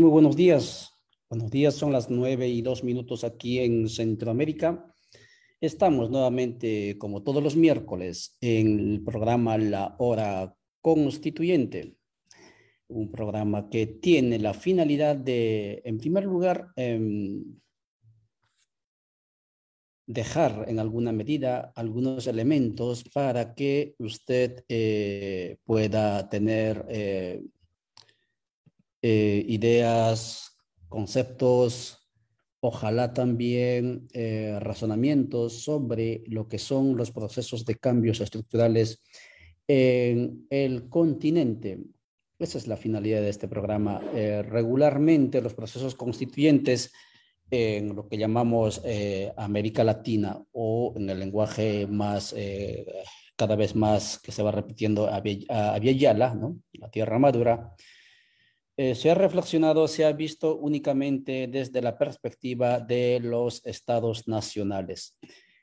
Muy buenos días. Buenos días, son las nueve y dos minutos aquí en Centroamérica. Estamos nuevamente, como todos los miércoles, en el programa La Hora Constituyente, un programa que tiene la finalidad de, en primer lugar, em, dejar en alguna medida algunos elementos para que usted eh, pueda tener eh, eh, ideas, conceptos, ojalá también eh, razonamientos sobre lo que son los procesos de cambios estructurales en el continente. Esa es la finalidad de este programa. Eh, regularmente los procesos constituyentes en lo que llamamos América Latina o en el lenguaje más, cada vez más que se va repitiendo, Yala, ¿no? la tierra madura, eh, se ha reflexionado, se ha visto únicamente desde la perspectiva de los estados nacionales.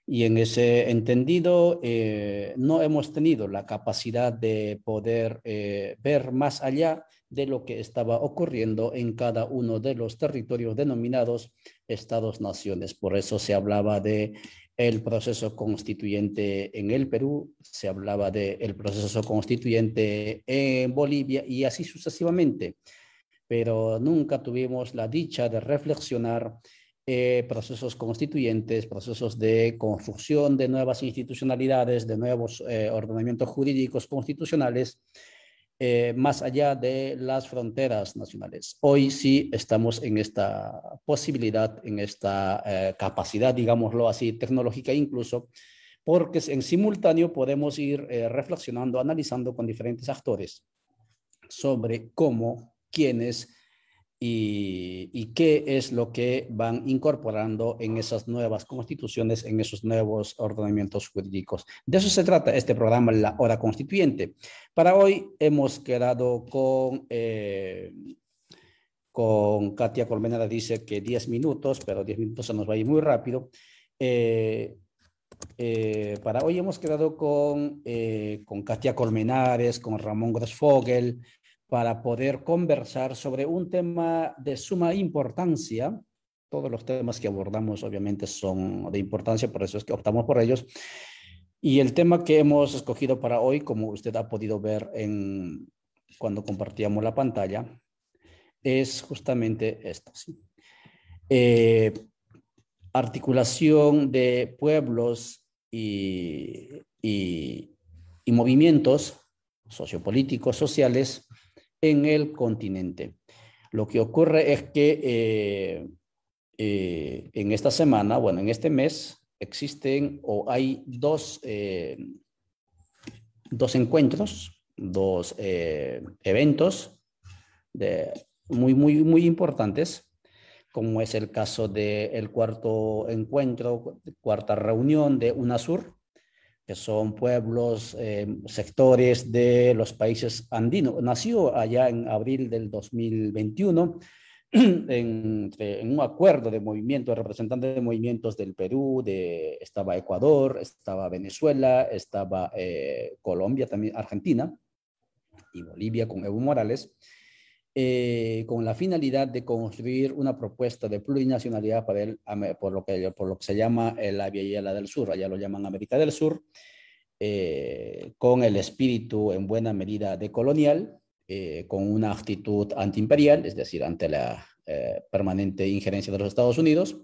Y en ese entendido, eh, no hemos tenido la capacidad de poder eh, ver más allá de lo que estaba ocurriendo en cada uno de los territorios denominados estados-naciones. Por eso se hablaba de el proceso constituyente en el Perú, se hablaba del proceso constituyente en Bolivia y así sucesivamente pero nunca tuvimos la dicha de reflexionar eh, procesos constituyentes, procesos de construcción de nuevas institucionalidades, de nuevos eh, ordenamientos jurídicos constitucionales, eh, más allá de las fronteras nacionales. Hoy sí estamos en esta posibilidad, en esta capacidad, digámoslo así, tecnológica incluso, porque en simultáneo podemos ir reflexionando, analizando con diferentes actores sobre cómo quiénes y, qué es lo que van incorporando en esas nuevas constituciones, en esos nuevos ordenamientos jurídicos. De eso se trata este programa, La Hora Constituyente. Para hoy hemos quedado con... Eh, con Katia Colmenara dice que 10 minutos, pero 10 minutos se nos va a ir muy rápido. Eh, eh, para hoy hemos quedado con, con Katia Colmenares, con Ramón Grossfogel, para poder conversar sobre un tema de suma importancia. Todos los temas que abordamos obviamente son de importancia, por eso es que optamos por ellos. Y el tema que hemos escogido para hoy, como usted ha podido ver en, cuando compartíamos la pantalla, es justamente esto. Eh, articulación de pueblos y, y, y movimientos sociopolíticos, sociales, en el continente. Lo que ocurre es que eh, eh, en esta semana, bueno, en este mes, existen o hay dos, eh, dos encuentros, dos eventos de, muy, muy, muy importantes, como es el caso del cuarto encuentro, cuarta reunión de UNASUR, que son pueblos, eh, sectores de los países andinos. Nació allá en abril del 2021 en, en, un acuerdo de movimiento, de representantes de movimientos del Perú, de, estaba Ecuador, estaba Venezuela, estaba eh, Colombia, también Argentina y Bolivia con Evo Morales. Eh, con la finalidad de construir una propuesta de plurinacionalidad para el, por, lo que, por lo que se llama la Vía del Sur, allá lo llaman América del Sur, eh, con el espíritu en buena medida de colonial, eh, con una actitud antiimperial, es decir, ante la permanente injerencia de los Estados Unidos,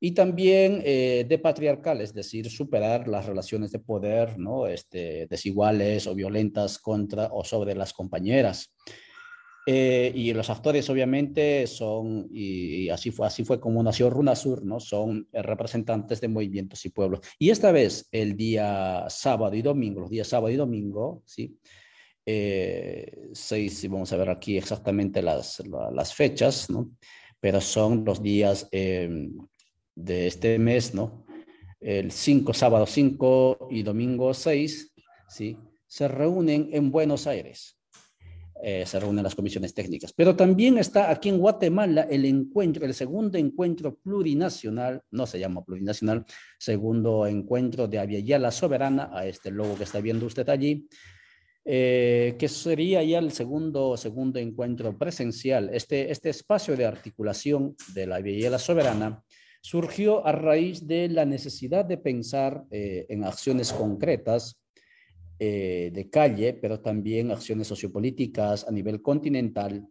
y también de patriarcal, es decir, superar las relaciones de poder ¿no? este, desiguales o violentas contra o sobre las compañeras. Eh, y los actores obviamente son, y, así, fue, así fue como nació Runasur, ¿no? son eh, representantes de movimientos y pueblos. Y esta vez, el día sábado y domingo, los días sábado y domingo, ¿sí? Eh, seis, vamos a ver aquí exactamente las, las fechas, ¿no? pero son los días em, de este mes, ¿no? el 5, sábado 5 y domingo 6, ¿sí? se reúnen en Buenos Aires. Eh, se reúnen las comisiones técnicas. Pero también está aquí en Guatemala el encuentro, el segundo encuentro plurinacional, no se llama plurinacional, segundo encuentro de Aviala Soberana, a este logo que está viendo usted allí, eh, que sería ya el segundo, segundo encuentro presencial. Este, este espacio de articulación de la la Soberana surgió a raíz de la necesidad de pensar eh, en acciones concretas eh, de calle, pero también acciones sociopolíticas a nivel continental,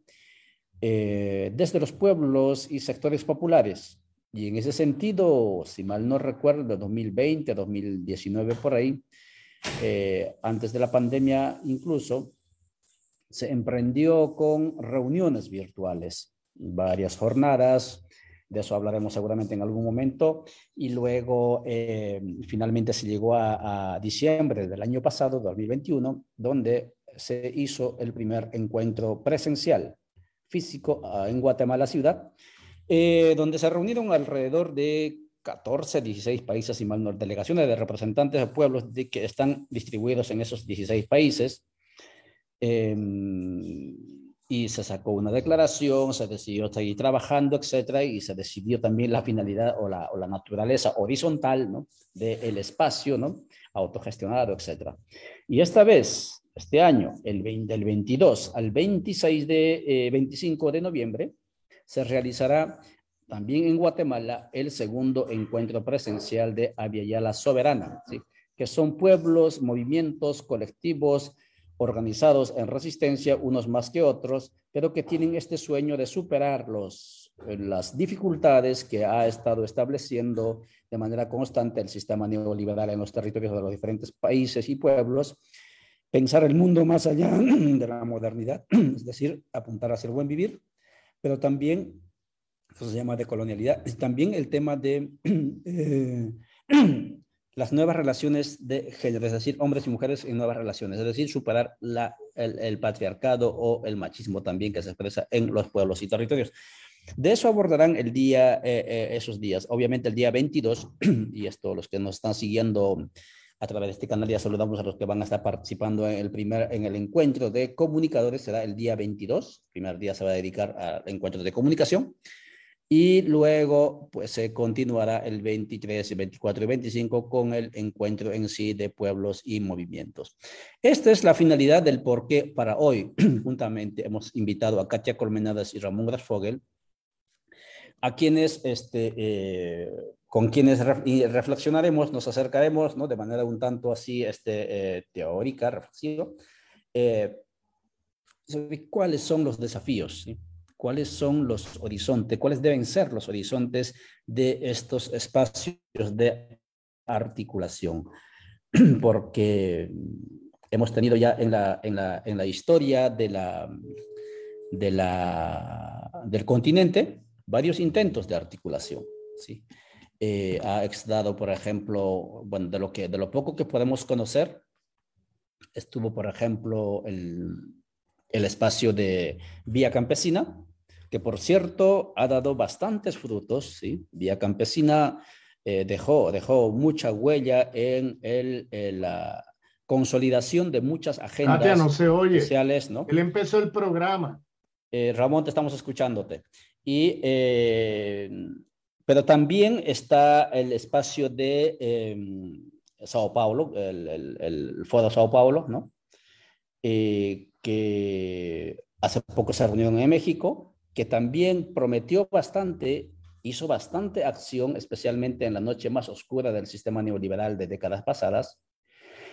desde los pueblos y sectores populares. Y en ese sentido, si mal no recuerdo, de 2020 a 2019 por ahí, eh, antes de la pandemia incluso, se emprendió con reuniones virtuales, varias jornadas, de eso hablaremos seguramente en algún momento, y luego eh, finalmente se llegó a, diciembre del año pasado, 2021, donde se hizo el primer encuentro presencial físico ah, en Guatemala ciudad, eh, donde se reunieron alrededor de 14, 16 países y mal delegaciones de representantes de pueblos que están distribuidos en esos 16 países. Em, y se sacó una declaración, se decidió seguir trabajando, etcétera, y se decidió también la finalidad o la, naturaleza horizontal ¿no? del espacio, ¿no? autogestionado, etcétera. Y esta vez, este año, el del 22 al 26 de, 25 eh, de noviembre, se realizará también en Guatemala el segundo encuentro presencial de Aviala Soberana, que son pueblos, movimientos, colectivos organizados en resistencia, unos más que otros, pero que tienen este sueño de superar los, las dificultades que ha estado estableciendo de manera constante el sistema neoliberal en los territorios de los diferentes países y pueblos, pensar el mundo más allá de la modernidad, es decir, apuntar hacia el buen vivir, pero también eso se llama de colonialidad. Y también el tema de eh, las nuevas relaciones de género, es decir, hombres y mujeres en nuevas relaciones, es decir, superar la, el, patriarcado o el machismo también que se expresa en los pueblos y territorios. De eso abordarán el día, eh, eh, esos días. Obviamente el día 22, y esto los que nos están siguiendo a través de este canal ya saludamos a los que van a estar participando en el primer en el encuentro de comunicadores será el día 22 el primer día se va a dedicar al encuentro de comunicación y luego, pues se continuará el 23, 24 y 25 con el encuentro en sí de pueblos y movimientos. Esta es la finalidad del por qué para hoy, juntamente, hemos invitado a Katia Colmenadas y Ramón Grasfogel, a quienes, este, eh, con quienes reflexionaremos, nos acercaremos, ¿no? De manera un tanto así, este, eh, teórica, reflexiva, eh, sobre cuáles son los desafíos, ¿sí? Cuáles son los horizontes, cuáles deben ser los horizontes de estos espacios de articulación. Porque hemos tenido ya en la, en la, en la historia de la, de la, del continente varios intentos de articulación. ¿sí? Eh, ha dado, por ejemplo, bueno, de lo, que, de lo poco que podemos conocer, estuvo, por ejemplo, el, el espacio de Vía Campesina, que por cierto ha dado bastantes frutos, ¿sí? Vía Campesina eh, dejó, dejó mucha huella en el, la consolidación de muchas agendas no se oye. sociales, ¿no? Él empezó el programa. Eh, Ramón, te estamos escuchándote. Y, eh, pero también está el espacio de em, Sao Paulo, el, el, el, Foro Sao Paulo, ¿no? que hace poco se reunió en México que también prometió bastante, hizo bastante acción, especialmente en la noche más oscura del sistema neoliberal de décadas pasadas,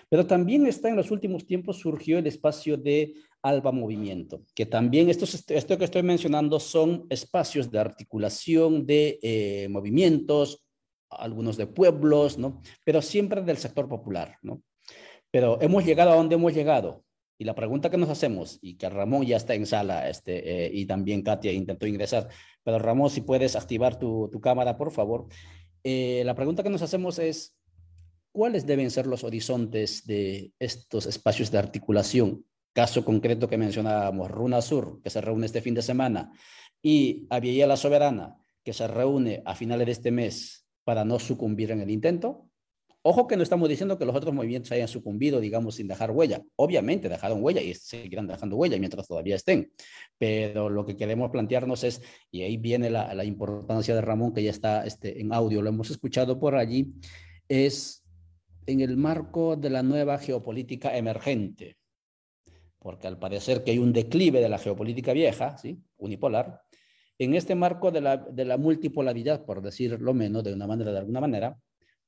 pero también está en los últimos tiempos surgió el espacio de Alba Movimiento, que también esto que estoy mencionando son espacios de articulación de eh, movimientos, algunos de pueblos, ¿no? Pero siempre del sector popular, ¿no? Pero hemos llegado a donde hemos llegado. Y la pregunta que nos hacemos, y que Ramón ya está en sala, este, eh, y también Katia intentó ingresar, pero Ramón, si puedes activar tu, cámara, por favor. Eh, la pregunta que nos hacemos es, ¿cuáles deben ser los horizontes de estos espacios de articulación? Caso concreto que mencionábamos, Runa Sur, que se reúne este fin de semana, y Aviella la Soberana, que se reúne a finales de este mes para no sucumbir en el intento. Ojo que no estamos diciendo que los otros movimientos hayan sucumbido, digamos, sin dejar huella. Obviamente dejaron huella y seguirán dejando huella mientras todavía estén. Pero lo que queremos plantearnos es, y ahí viene la, importancia de Ramón, que ya está este, en audio, lo hemos escuchado por allí, es en el marco de la nueva geopolítica emergente. porque al parecer que hay un declive de la geopolítica vieja, ¿sí? unipolar, en este marco de la, multipolaridad, por decirlo menos, de una manera, de alguna manera,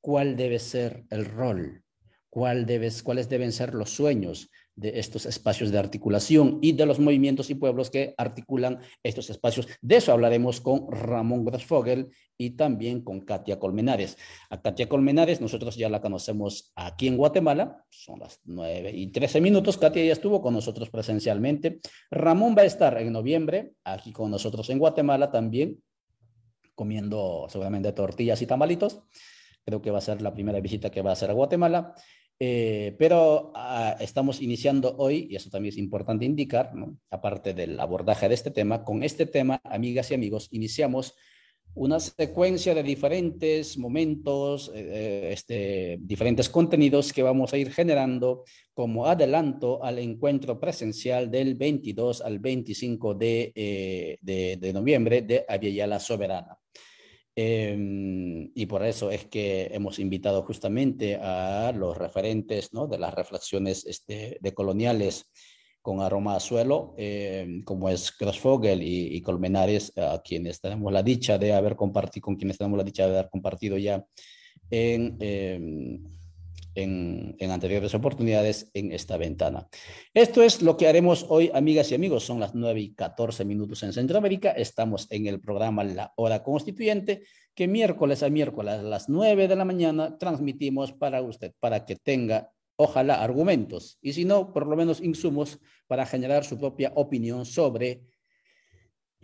¿cuál debe ser el rol? ¿Cuál debes, ¿Cuáles deben ser los sueños de estos espacios de articulación y de los movimientos y pueblos que articulan estos espacios. De eso hablaremos con Ramón Grossfogel y también con Katia Colmenares. A Katia Colmenares nosotros ya la conocemos aquí en Guatemala, son las 9 y 13 minutos, Katia ya estuvo con nosotros presencialmente. Ramón va a estar en noviembre aquí con nosotros en Guatemala también, comiendo seguramente tortillas y tamalitos. Creo que va a ser la primera visita que va a hacer a Guatemala. Eh, pero ah, estamos iniciando hoy, y eso también es importante indicar, aparte del abordaje de este tema, con este tema, amigas y amigos, iniciamos una secuencia de diferentes momentos, eh, eh, este, diferentes contenidos que vamos a ir generando como adelanto al encuentro presencial del 22 al 25 de, de, de noviembre de Aviala Soberana. Em, y por eso es que hemos invitado justamente a los referentes ¿no? de las reflexiones este, de coloniales con aroma a suelo, em, como es Crossfogel y, y, Colmenares, a quienes tenemos la dicha de haber compartido, con quienes tenemos la dicha de haber compartido ya en em, en, anteriores oportunidades en esta ventana. Esto es lo que haremos hoy, amigas y amigos. Son las 9 y 14 minutos en Centroamérica. Estamos en el programa La Hora Constituyente, que miércoles a miércoles a las 9 de la mañana transmitimos para usted, para que tenga, ojalá, argumentos y si no, por lo menos insumos para generar su propia opinión sobre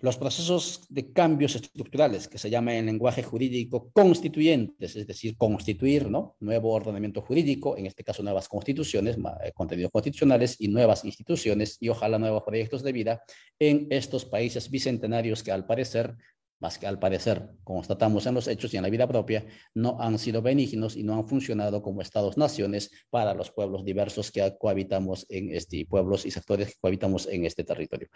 los procesos de cambios estructurales, que se llama en lenguaje jurídico constituyentes, es decir, constituir, ¿no? Nuevo ordenamiento jurídico, en este caso nuevas constituciones, eh, contenidos constitucionales y nuevas instituciones y ojalá nuevos proyectos de vida en estos países bicentenarios que al parecer más que al parecer, constatamos en los hechos y en la vida propia, no han sido benignos y no han funcionado como estados-naciones para los pueblos diversos que cohabitamos en este, pueblos y sectores que cohabitamos en este territorio.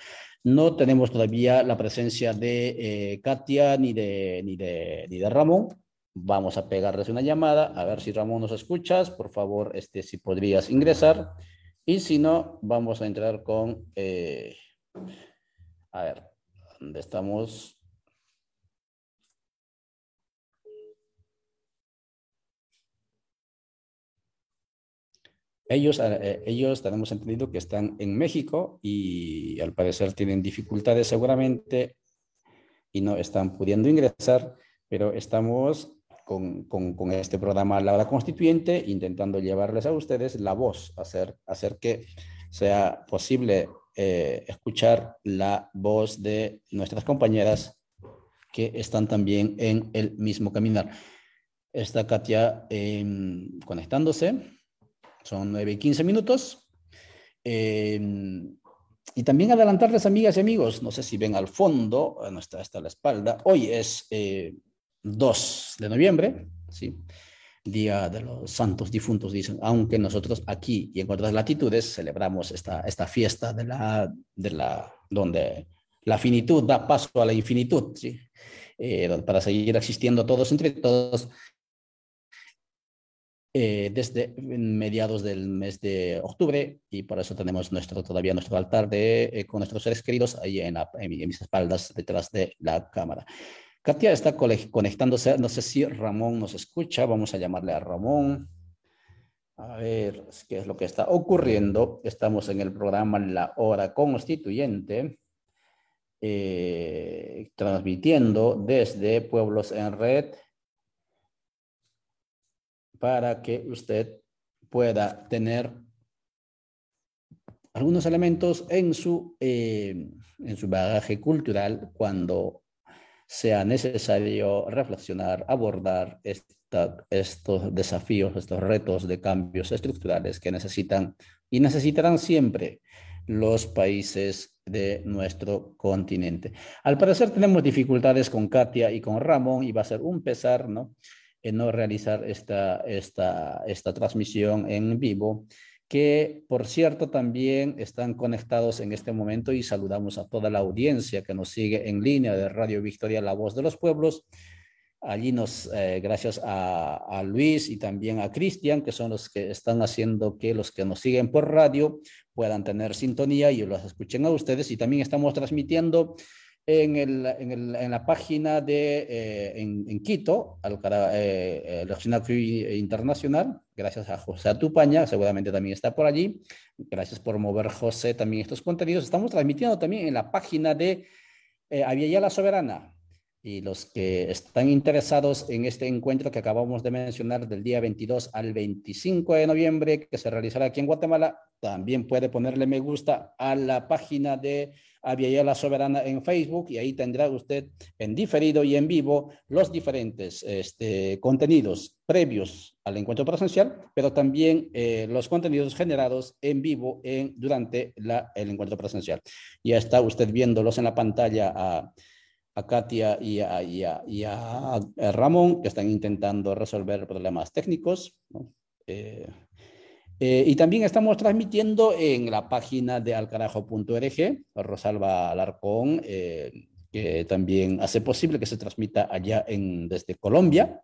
No tenemos todavía la presencia de eh, Katia ni de, ni, de, ni de Ramón. Vamos a pegarles una llamada, a ver si Ramón nos escuchas. Por favor, este, si podrías ingresar. Y si no, vamos a entrar con... Eh, a ver, ¿dónde estamos? Ellos, eh, ellos tenemos entendido que están en México y al parecer tienen dificultades seguramente y no están pudiendo ingresar, pero estamos con, con, este programa La Hora Constituyente intentando llevarles a ustedes la voz, hacer, hacer que sea posible eh, escuchar la voz de nuestras compañeras que están también en el mismo caminar. Está Katia em, conectándose. Son 9 y 15 minutos. Em, y también adelantarles, amigas y amigos, no sé si ven al fondo, no está, está a la espalda, hoy es 2 eh, de noviembre, ¿sí? Día de los Santos Difuntos, dicen, aunque nosotros aquí y en otras latitudes celebramos esta, esta fiesta de la, de la, donde la finitud da paso a la infinitud, ¿sí? Eh, para seguir existiendo todos entre todos eh, desde mediados del mes de octubre y por eso tenemos nuestro, todavía nuestro altar de, eh, con nuestros seres queridos ahí en, mis espaldas detrás de la cámara. Katia está conectándose, no sé si Ramón nos escucha, vamos a llamarle a Ramón. A ver qué es lo que está ocurriendo. Estamos en el programa La Hora Constituyente, eh, transmitiendo desde Pueblos en Red para que usted pueda tener algunos elementos en su, eh, en su bagaje cultural cuando sea necesario reflexionar, abordar estos desafíos, estos retos de cambios estructurales que necesitan y necesitarán siempre los países de nuestro continente. Al parecer tenemos dificultades con Katia y con Ramón y va a ser un pesar, ¿no? En no realizar esta, esta, esta transmisión en vivo, que por cierto también están conectados en este momento y saludamos a toda la audiencia que nos sigue en línea de Radio Victoria, La Voz de los Pueblos, Allí nos, eh, gracias a, Luis y también a Cristian, que son los que están haciendo que los que nos siguen por radio puedan tener sintonía y los escuchen a ustedes. Y también estamos transmitiendo en, el, en, el, en la página de eh, en, Quito, al eh, el Internacional, gracias a José Atupaña, seguramente también está por allí. Gracias por mover, José, también estos contenidos. Estamos transmitiendo también en la página de eh, la Soberana. Y los que están interesados en este encuentro que acabamos de mencionar del día 22 al 25 de noviembre, que se realizará aquí en Guatemala, también puede ponerle me gusta a la página de la Soberana en Facebook y ahí tendrá usted en diferido y en vivo los diferentes este, contenidos previos al encuentro presencial, pero también eh, los contenidos generados en vivo en, durante el encuentro presencial. Ya está usted viéndolos en la pantalla a, a Katia y a, y, Ramón, que están intentando resolver problemas técnicos. Eh, eh, y también estamos transmitiendo en la página de alcarajo.org, Rosalba Alarcón, eh, que también hace posible que se transmita allá en, desde Colombia.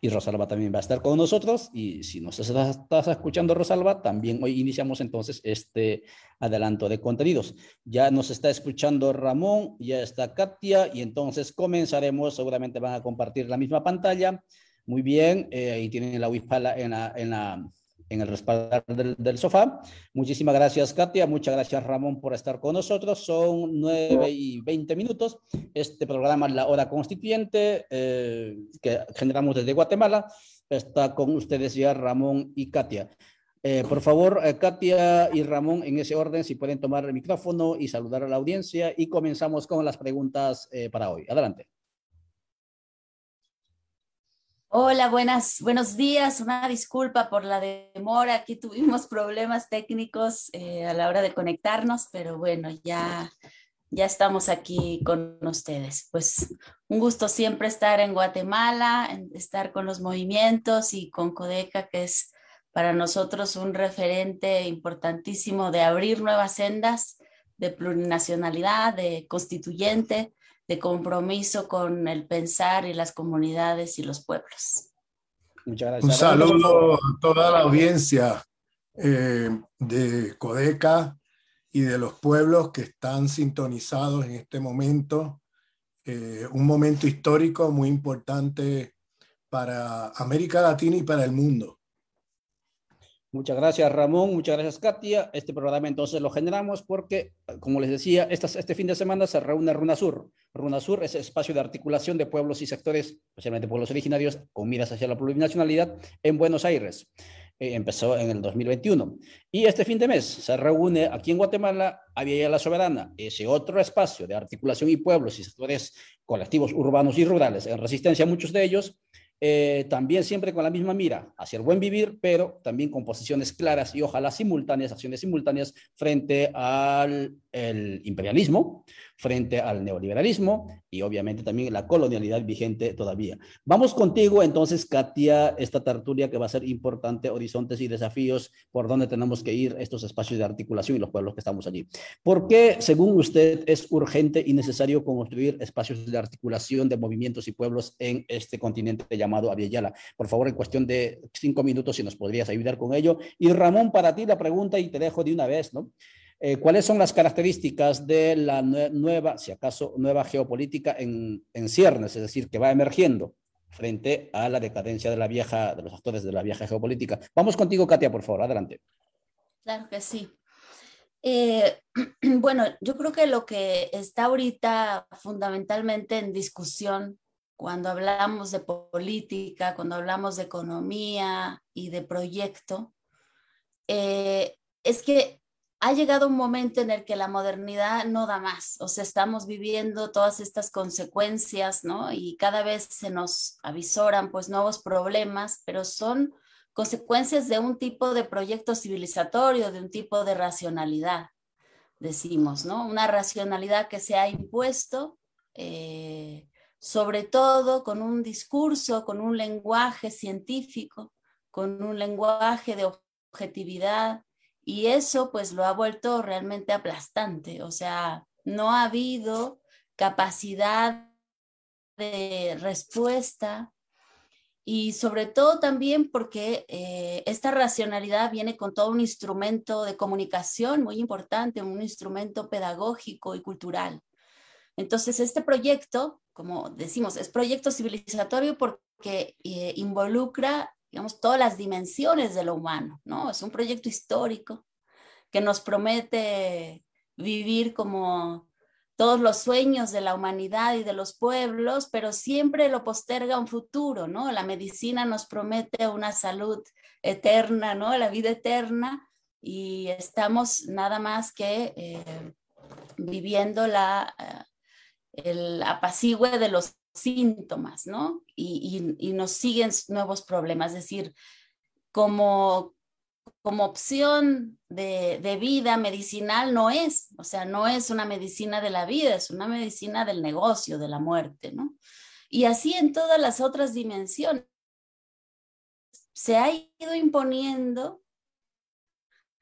Y Rosalba también va a estar con nosotros. Y si nos estás escuchando, Rosalba, también hoy iniciamos entonces este adelanto de contenidos. Ya nos está escuchando Ramón, ya está Katia, y entonces comenzaremos. Seguramente van a compartir la misma pantalla. Muy bien, eh, ahí tienen la WISPALA en la, en la en el respaldo del, sofá. Muchísimas gracias, Katia. Muchas gracias, Ramón, por estar con nosotros. Son nueve y veinte minutos. Este programa la hora constituyente eh, que generamos desde Guatemala. Está con ustedes ya Ramón y Katia. Eh, por favor, eh, Katia y Ramón, en ese orden, si pueden tomar el micrófono y saludar a la audiencia y comenzamos con las preguntas para hoy. Adelante. Hola, buenas, buenos días. Una disculpa por la demora. Aquí tuvimos problemas técnicos eh, a la hora de conectarnos, pero bueno, ya, ya estamos aquí con ustedes. Pues un gusto siempre estar en Guatemala, estar con los movimientos y con Codeca, que es para nosotros un referente importantísimo de abrir nuevas sendas de plurinacionalidad, de constituyente, de compromiso con el pensar y las comunidades y los pueblos. Muchas gracias. Un saludo a toda la audiencia eh, de Codeca y de los pueblos que están sintonizados en este momento. Eh, un momento histórico muy importante para América Latina y para el mundo. Muchas gracias, Ramón. Muchas gracias, Katia. Este programa entonces lo generamos porque, como les decía, este fin de semana se reúne RUNASUR. RUNASUR es espacio de articulación de pueblos y sectores, especialmente pueblos originarios, con miras hacia la plurinacionalidad en Buenos Aires. Eh, empezó en el 2021. Y este fin de mes se reúne aquí en Guatemala Villa la Soberana, ese otro espacio de articulación y pueblos y sectores colectivos urbanos y rurales en resistencia, muchos de ellos, eh, también siempre con la misma mira hacia el buen vivir, pero también con posiciones claras y ojalá simultáneas, acciones simultáneas frente al imperialismo, frente al neoliberalismo y obviamente también la colonialidad vigente todavía. Vamos contigo entonces, Katia, esta tertulia que va a ser importante, horizontes y desafíos, por donde tenemos que ir estos espacios de articulación y los pueblos que estamos allí. ¿Por qué, según usted, es urgente y necesario construir espacios de articulación de movimientos y pueblos en este continente llamado Aviala? Por favor, en cuestión de cinco minutos, si nos podrías ayudar con ello. Y Ramón, para ti la pregunta y te dejo de una vez, ¿no? Eh, ¿Cuáles son las características de la nueva, si acaso, nueva geopolítica en, en ciernes, es decir, que va emergiendo frente a la decadencia de la vieja, de los actores de la vieja geopolítica? Vamos contigo, Katia, por favor, adelante. Claro que sí. Eh, bueno, yo creo que lo que está ahorita fundamentalmente en discusión cuando hablamos de política, cuando hablamos de economía y de proyecto, eh, es que ha llegado un momento en el que la modernidad no da más, o sea, estamos viviendo todas estas consecuencias, ¿no? Y cada vez se nos avisoran pues nuevos problemas, pero son consecuencias de un tipo de proyecto civilizatorio, de un tipo de racionalidad, decimos, ¿no? Una racionalidad que se ha impuesto, eh, sobre todo con un discurso, con un lenguaje científico, con un lenguaje de objetividad, y eso pues lo ha vuelto realmente aplastante, o sea, no ha habido capacidad de respuesta y sobre todo también porque eh, esta racionalidad viene con todo un instrumento de comunicación muy importante, un instrumento pedagógico y cultural. Entonces, este proyecto, como decimos, es proyecto civilizatorio porque eh, involucra, digamos, todas las dimensiones de lo humano, ¿no? Es un proyecto histórico que nos promete vivir como todos los sueños de la humanidad y de los pueblos, pero siempre lo posterga un futuro, ¿no? La medicina nos promete una salud eterna, ¿no? La vida eterna y estamos nada más que eh, viviendo la, eh, el apacigüe de los síntomas, ¿no? Y, nos siguen nuevos problemas, es decir, como como opción de, vida medicinal no es, o sea, no es una medicina de la vida, es una medicina del negocio, de la muerte, ¿no? Y así en todas las otras dimensiones. Se ha ido imponiendo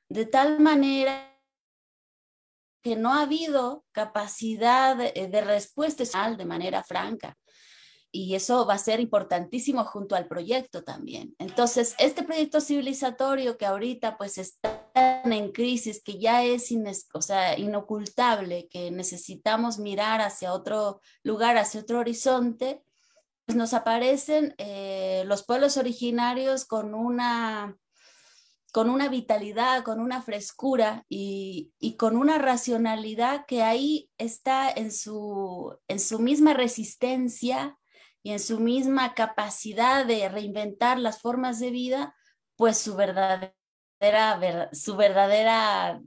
de tal manera que no ha habido capacidad de, de respuesta de manera franca y eso va a ser importantísimo junto al proyecto también. Entonces, este proyecto civilizatorio que ahorita pues está en crisis, que ya es o sea, inocultable, que necesitamos mirar hacia otro lugar, hacia otro horizonte, pues nos aparecen eh, los pueblos originarios con una con una vitalidad, con una frescura y, y, con una racionalidad que ahí está en su, en su misma resistencia y en su misma capacidad de reinventar las formas de vida, pues su verdadera, su verdadera,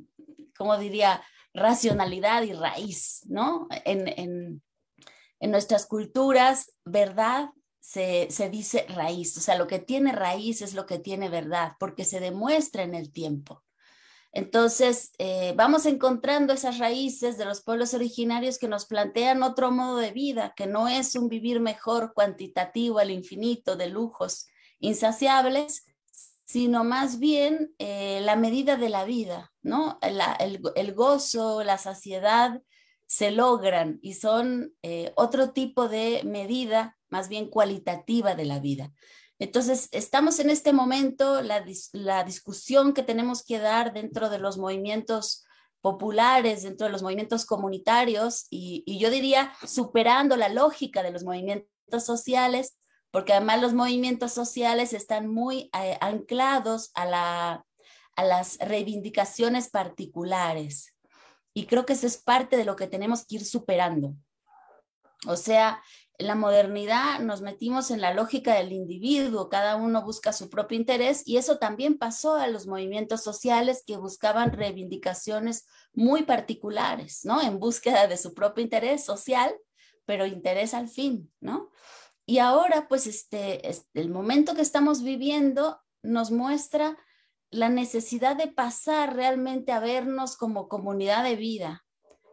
como diría, racionalidad y raíz, ¿no? En, nuestras culturas, verdad se, se, dice raíz, o sea, lo que tiene raíz es lo que tiene verdad, porque se demuestra en el tiempo. Entonces, eh, vamos encontrando esas raíces de los pueblos originarios que nos plantean otro modo de vida, que no es un vivir mejor cuantitativo al infinito de lujos insaciables, sino más bien eh, la medida de la vida, ¿no? el, gozo, la saciedad se logran y son eh, otro tipo de medida más bien cualitativa de la vida. Entonces, estamos en este momento, la, discusión que tenemos que dar dentro de los movimientos populares, dentro de los movimientos comunitarios, y, yo diría superando la lógica de los movimientos sociales, porque además los movimientos sociales están muy eh, anclados a, a las reivindicaciones particulares. Y creo que eso es parte de lo que tenemos que ir superando. O sea, la modernidad nos metimos en la lógica del individuo, cada uno busca su propio interés y eso también pasó a los movimientos sociales que buscaban reivindicaciones muy particulares, ¿no? En búsqueda de su propio interés social, pero interés al fin, ¿no? Y ahora, pues, este, este el momento que estamos viviendo nos muestra la necesidad de pasar realmente a vernos como comunidad de vida.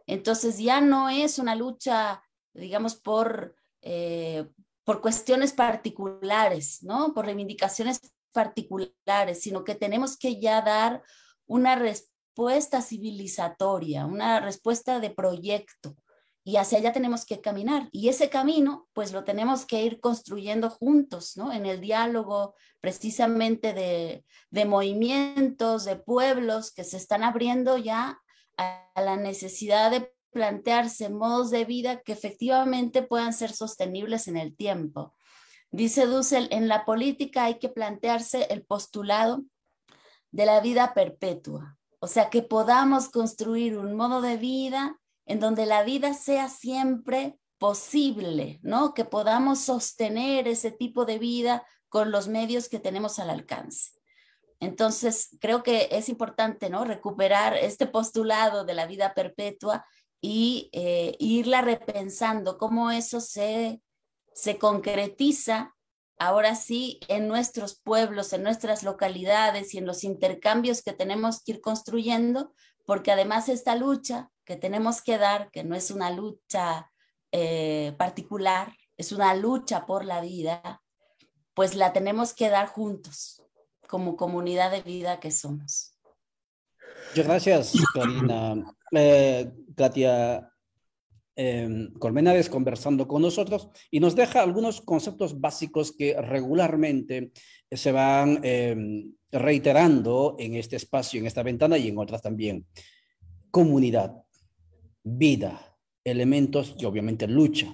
Entonces ya no es una lucha, digamos, por eh, por cuestiones particulares, ¿no? Por reivindicaciones particulares, sino que tenemos que ya dar una respuesta civilizatoria, una respuesta de proyecto. Y hacia allá tenemos que caminar. Y ese camino, pues lo tenemos que ir construyendo juntos, ¿no? En el diálogo precisamente de, de movimientos, de pueblos que se están abriendo ya a la necesidad de plantearse modos de vida que efectivamente puedan ser sostenibles en el tiempo. Dice Dussel, en la política hay que plantearse el postulado de la vida perpetua, o sea, que podamos construir un modo de vida en donde la vida sea siempre posible, ¿no? Que podamos sostener ese tipo de vida con los medios que tenemos al alcance. Entonces, creo que es importante, ¿no? Recuperar este postulado de la vida perpetua y eh, irla repensando, cómo eso se, se concretiza ahora sí en nuestros pueblos, en nuestras localidades y en los intercambios que tenemos que ir construyendo, porque además esta lucha que tenemos que dar, que no es una lucha eh, particular, es una lucha por la vida, pues la tenemos que dar juntos, como comunidad de vida que somos. Muchas gracias, Karina. Eh, Katia, eh, Colmenares conversando con nosotros y nos deja algunos conceptos básicos que regularmente se van em, reiterando en este espacio, en esta ventana y en otras también. Comunidad, vida, elementos y obviamente lucha.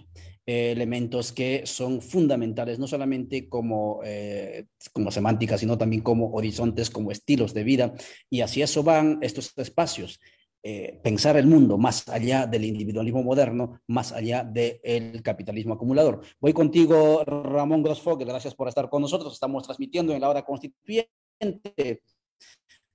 Elementos que son fundamentales, no solamente como, eh, como semántica, sino también como horizontes, como estilos de vida. Y así eso van estos espacios. Eh, pensar el mundo más allá del individualismo moderno, más allá del capitalismo acumulador. Voy contigo, Ramón Grosfogel, gracias por estar con nosotros. Estamos transmitiendo en la hora constituyente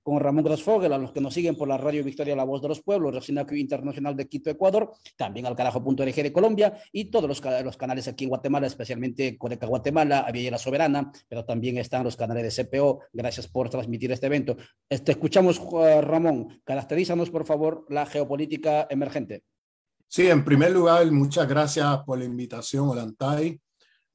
con Ramón Grosfogel, a los que nos siguen por la Radio Victoria La Voz de los Pueblos, Recinaccio Internacional de Quito, Ecuador, también al carajo.org de Colombia y todos los, los, canales aquí en Guatemala, especialmente Codeca Guatemala, Avilla La Soberana, pero también están los canales de CPO. Gracias por transmitir este evento. Te escuchamos, Ramón. Caracterízanos, por favor, la geopolítica emergente. Sí, en primer lugar, muchas gracias por la invitación, Olantay.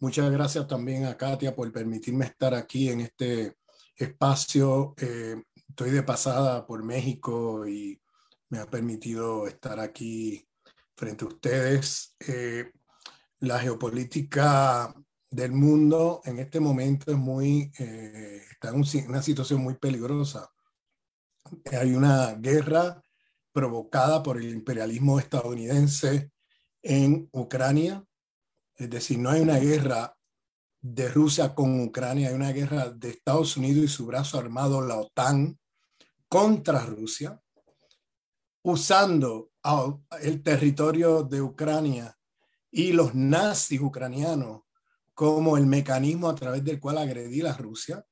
Muchas gracias también a Katia por permitirme estar aquí en este espacio. Eh, estoy de pasada por México y me ha permitido estar aquí frente a ustedes. Eh, la geopolítica del mundo en este momento es muy, eh, está en una situación muy peligrosa. Hay una guerra provocada por el imperialismo estadounidense en Ucrania. Es decir, no hay una guerra de Rusia con Ucrania, hay una guerra de Estados Unidos y su brazo armado, la OTAN, contra Rusia, usando el territorio de Ucrania y los nazis ucranianos como el mecanismo a través del cual agredir a Rusia.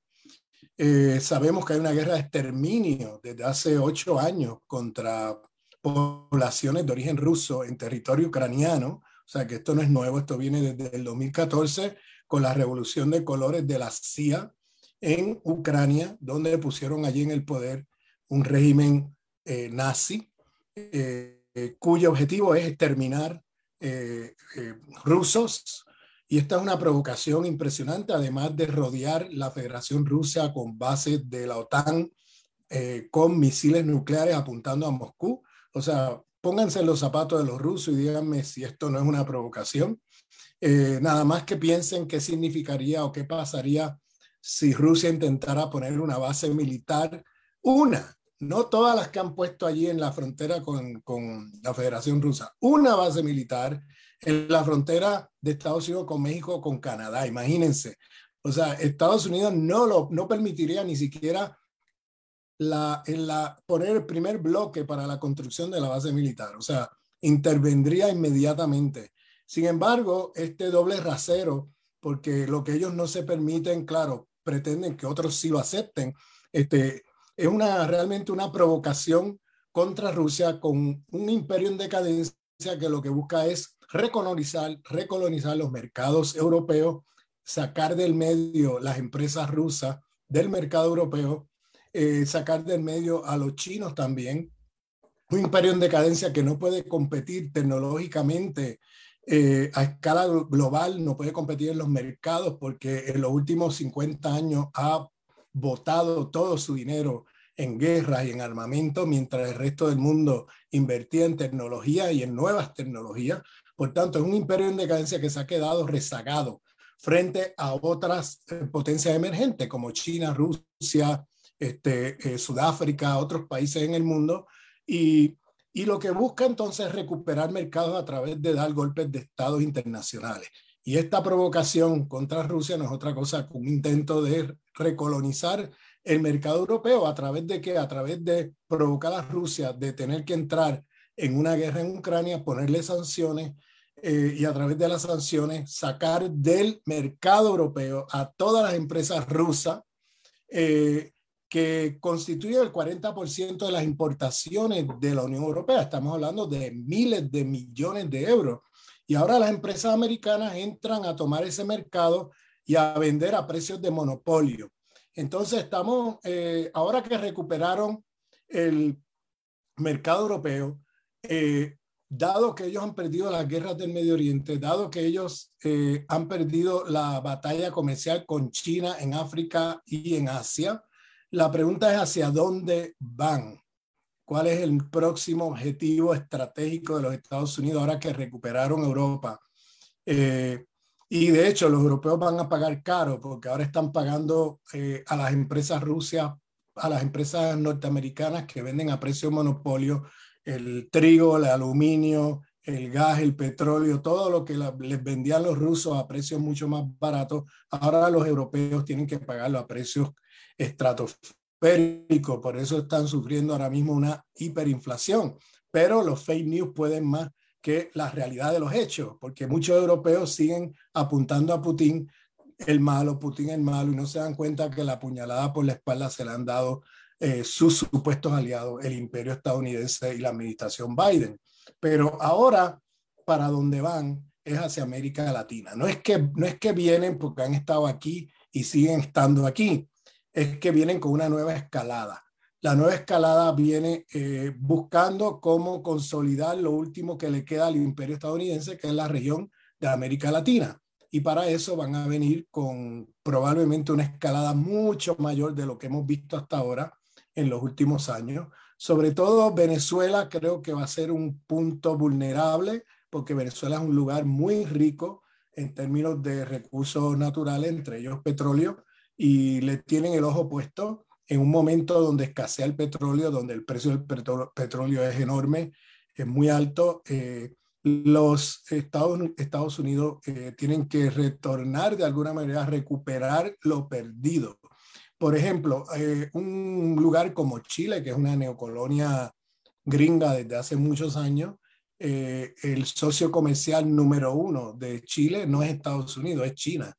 Eh, sabemos que hay una guerra de exterminio desde hace ocho años contra poblaciones de origen ruso en territorio ucraniano. O sea que esto no es nuevo, esto viene desde el 2014 con la revolución de colores de la CIA en Ucrania, donde pusieron allí en el poder un régimen eh, nazi eh, eh, cuyo objetivo es exterminar rusos. Y esta es una provocación impresionante, además de rodear la Federación Rusa con bases de la OTAN con misiles nucleares apuntando a Moscú. O sea, pónganse en los zapatos de los rusos y díganme si esto no es una provocación. Eh, nada más que piensen qué significaría o qué pasaría si Rusia intentara poner una base militar, una, no todas las que han puesto allí en la frontera con, con la Federación Rusa, una base militar en la frontera de Estados Unidos con México, con Canadá, imagínense. O sea, Estados Unidos no, lo, no permitiría ni siquiera la, en la, poner el primer bloque para la construcción de la base militar. O sea, intervendría inmediatamente. Sin embargo, este doble rasero, porque lo que ellos no se permiten, claro, pretenden que otros sí lo acepten, este, es una, realmente una provocación contra Rusia con un imperio en decadencia que lo que busca es recolonizar, recolonizar los mercados europeos, sacar del medio las empresas rusas del mercado europeo, eh, sacar del medio a los chinos también. Un imperio en decadencia que no puede competir tecnológicamente eh, a escala global no puede competir en los mercados porque en los últimos 50 años ha botado todo su dinero en guerras y en armamento, mientras el resto del mundo invertía en tecnología y en nuevas tecnologías. Por tanto, es un imperio en decadencia que se ha quedado rezagado frente a otras eh, potencias emergentes como China, Rusia, este, eh, Sudáfrica, otros países en el mundo. Y y lo que busca entonces es recuperar mercados a través de dar golpes de estados internacionales. Y esta provocación contra Rusia no es otra cosa que un intento de recolonizar el mercado europeo a través de que a través de provocar a Rusia de tener que entrar en una guerra en Ucrania, ponerle sanciones eh, y a través de las sanciones sacar del mercado europeo a todas las empresas rusas eh, que constituye el 40% de las importaciones de la Unión Europea. Estamos hablando de miles de millones de euros. Y ahora las empresas americanas entran a tomar ese mercado y a vender a precios de monopolio. Entonces estamos, eh, ahora que recuperaron el mercado europeo, eh, dado que ellos han perdido las guerras del Medio Oriente, dado que ellos eh, han perdido la batalla comercial con China en África y en Asia, la pregunta es hacia dónde van. cuál es el próximo objetivo estratégico de los Estados Unidos ahora que recuperaron Europa. Y de hecho, los europeos van a pagar caro porque ahora están pagando eh, a las empresas rusas, a las empresas norteamericanas que venden a precio monopolio el trigo, el aluminio, el gas, el petróleo, todo lo que les vendían los rusos a precios mucho más baratos, ahora los europeos tienen que pagarlo a precios estratosféricos, por eso están sufriendo ahora mismo una hiperinflación. Pero los fake news pueden más que la realidad de los hechos, porque muchos europeos siguen apuntando a Putin el malo, Putin el malo, y no se dan cuenta que la puñalada por la espalda se le han dado eh, sus supuestos aliados, el imperio estadounidense y la administración Biden. Pero ahora, para dónde van es hacia América Latina. No es, que, no es que vienen porque han estado aquí y siguen estando aquí, es que vienen con una nueva escalada. La nueva escalada viene eh, buscando cómo consolidar lo último que le queda al imperio estadounidense, que es la región de América Latina. Y para eso van a venir con probablemente una escalada mucho mayor de lo que hemos visto hasta ahora en los últimos años, sobre todo Venezuela creo que va a ser un punto vulnerable porque Venezuela es un lugar muy rico en términos de recursos naturales, entre ellos petróleo, y le tienen el ojo puesto en un momento donde escasea el petróleo, donde el precio del petróleo es enorme, es muy alto. Eh, los Estados, Estados Unidos eh, tienen que retornar de alguna manera, recuperar lo perdido. Por ejemplo, eh, un lugar como Chile, que es una neocolonia gringa desde hace muchos años, eh, el socio comercial número uno de Chile no es Estados Unidos, es China.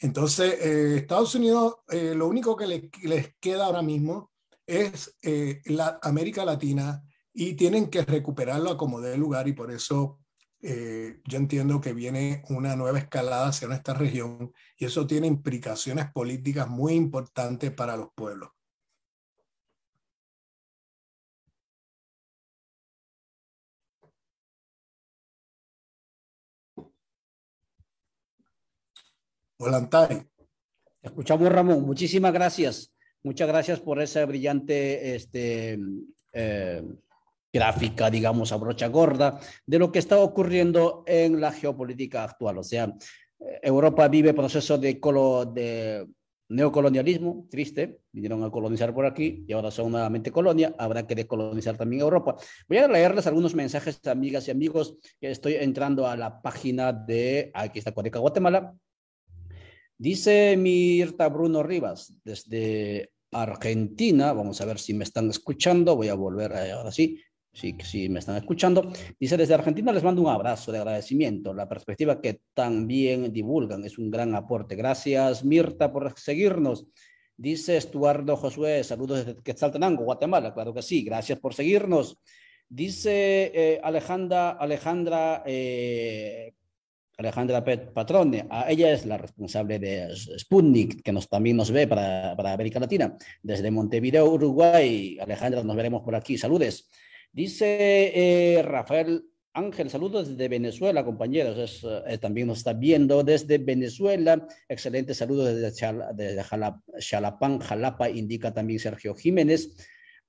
Entonces, eh, Estados Unidos, lo único que les queda ahora mismo es la América Latina y tienen que recuperarlo a como dé lugar y por eso eh, yo entiendo que viene una nueva escalada hacia nuestra región y eso tiene implicaciones políticas muy importantes para los pueblos. Volantari. Escuchamos, Ramón. Muchísimas gracias. Muchas gracias por esa brillante este, eh, gráfica, digamos, a brocha gorda, de lo que está ocurriendo en la geopolítica actual. O sea, Europa vive proceso de, colo, de neocolonialismo, triste, vinieron a colonizar por aquí y ahora son nuevamente colonia, habrá que decolonizar también Europa. Voy a leerles algunos mensajes, amigas y amigos, estoy entrando a la página de, aquí está Codeca Guatemala. Dice Mirta Bruno Rivas, desde Argentina, vamos a ver si me están escuchando, voy a volver, ahora sí, sí, sí me están escuchando. Dice, desde Argentina les mando un abrazo de agradecimiento. La perspectiva que también divulgan es un gran aporte. Gracias, Mirta, por seguirnos. Dice Estuardo Josué, saludos desde Quetzaltenango, Guatemala. Claro que sí, gracias por seguirnos. Dice eh, Alejandra, Alejandra, eh, Alejandra Patrone, ella es la responsable de Sputnik, que nos, también nos ve para, para América Latina. Desde Montevideo, Uruguay, Alejandra, nos veremos por aquí. Saludes. Dice eh, Rafael Ángel, saludos desde Venezuela, compañeros. Eh, también nos está viendo desde Venezuela. Excelente saludos desde, Chalapán, Jalapa, indica también Sergio Jiménez.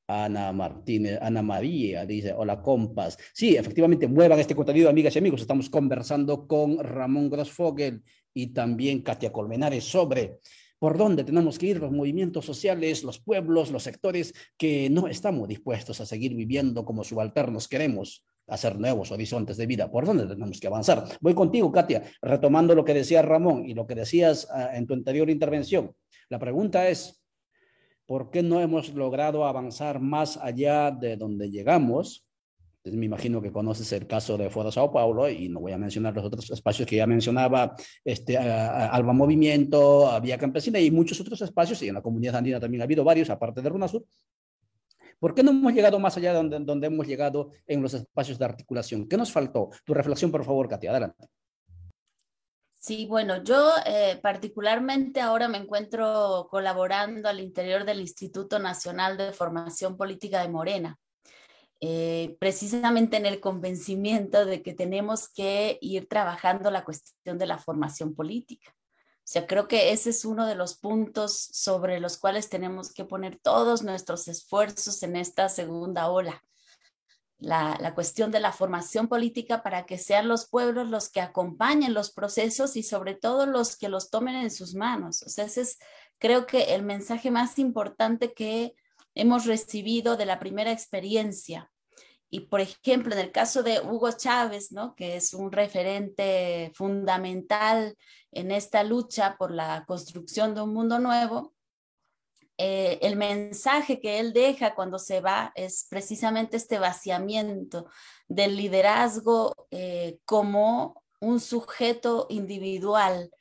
Ana Martínez, Ana María dice, hola compas. Sí, efectivamente, muevan este contenido, amigas y amigos. Estamos conversando con Ramón Grossfogel y también Katia Colmenares sobre por dónde tenemos que ir los movimientos sociales, los pueblos, los sectores que no estamos dispuestos a seguir viviendo como subalternos queremos hacer nuevos horizontes de vida. ¿Por dónde tenemos que avanzar? Voy contigo, Katia, retomando lo que decía Ramón y lo que decías ah, en tu anterior intervención. La pregunta es, ¿por qué no hemos logrado avanzar más allá de donde llegamos? me imagino que conoces el caso de Foro Sao Paulo y no voy a mencionar los otros espacios que ya mencionaba, este, Alba Movimiento, Vía Campesina y muchos otros espacios, y en la comunidad andina también ha habido varios, aparte de RUNASUR. ¿Por qué no hemos llegado más allá de donde, donde hemos llegado en los espacios de articulación? ¿Qué nos faltó? Tu reflexión, por favor, Katia, adelante. Sí, bueno, yo eh, particularmente ahora me encuentro colaborando al interior del Instituto Nacional de Formación Política de Morena. Eh, precisamente en el convencimiento de que tenemos que ir trabajando la cuestión de la formación política. O sea, creo que ese es uno de los puntos sobre los cuales tenemos que poner todos nuestros esfuerzos en esta segunda ola. La, la, cuestión de la formación política para que sean los pueblos los que acompañen los procesos y sobre todo los que los tomen en sus manos. O sea, ese es creo que el mensaje más importante que hemos recibido de la primera experiencia. Y por ejemplo, en el caso de Hugo Chávez, ¿no? que es un referente fundamental en esta lucha por la construcción de un mundo nuevo, eh, el mensaje que él deja cuando se va es precisamente este vaciamiento del liderazgo eh, como un sujeto individual.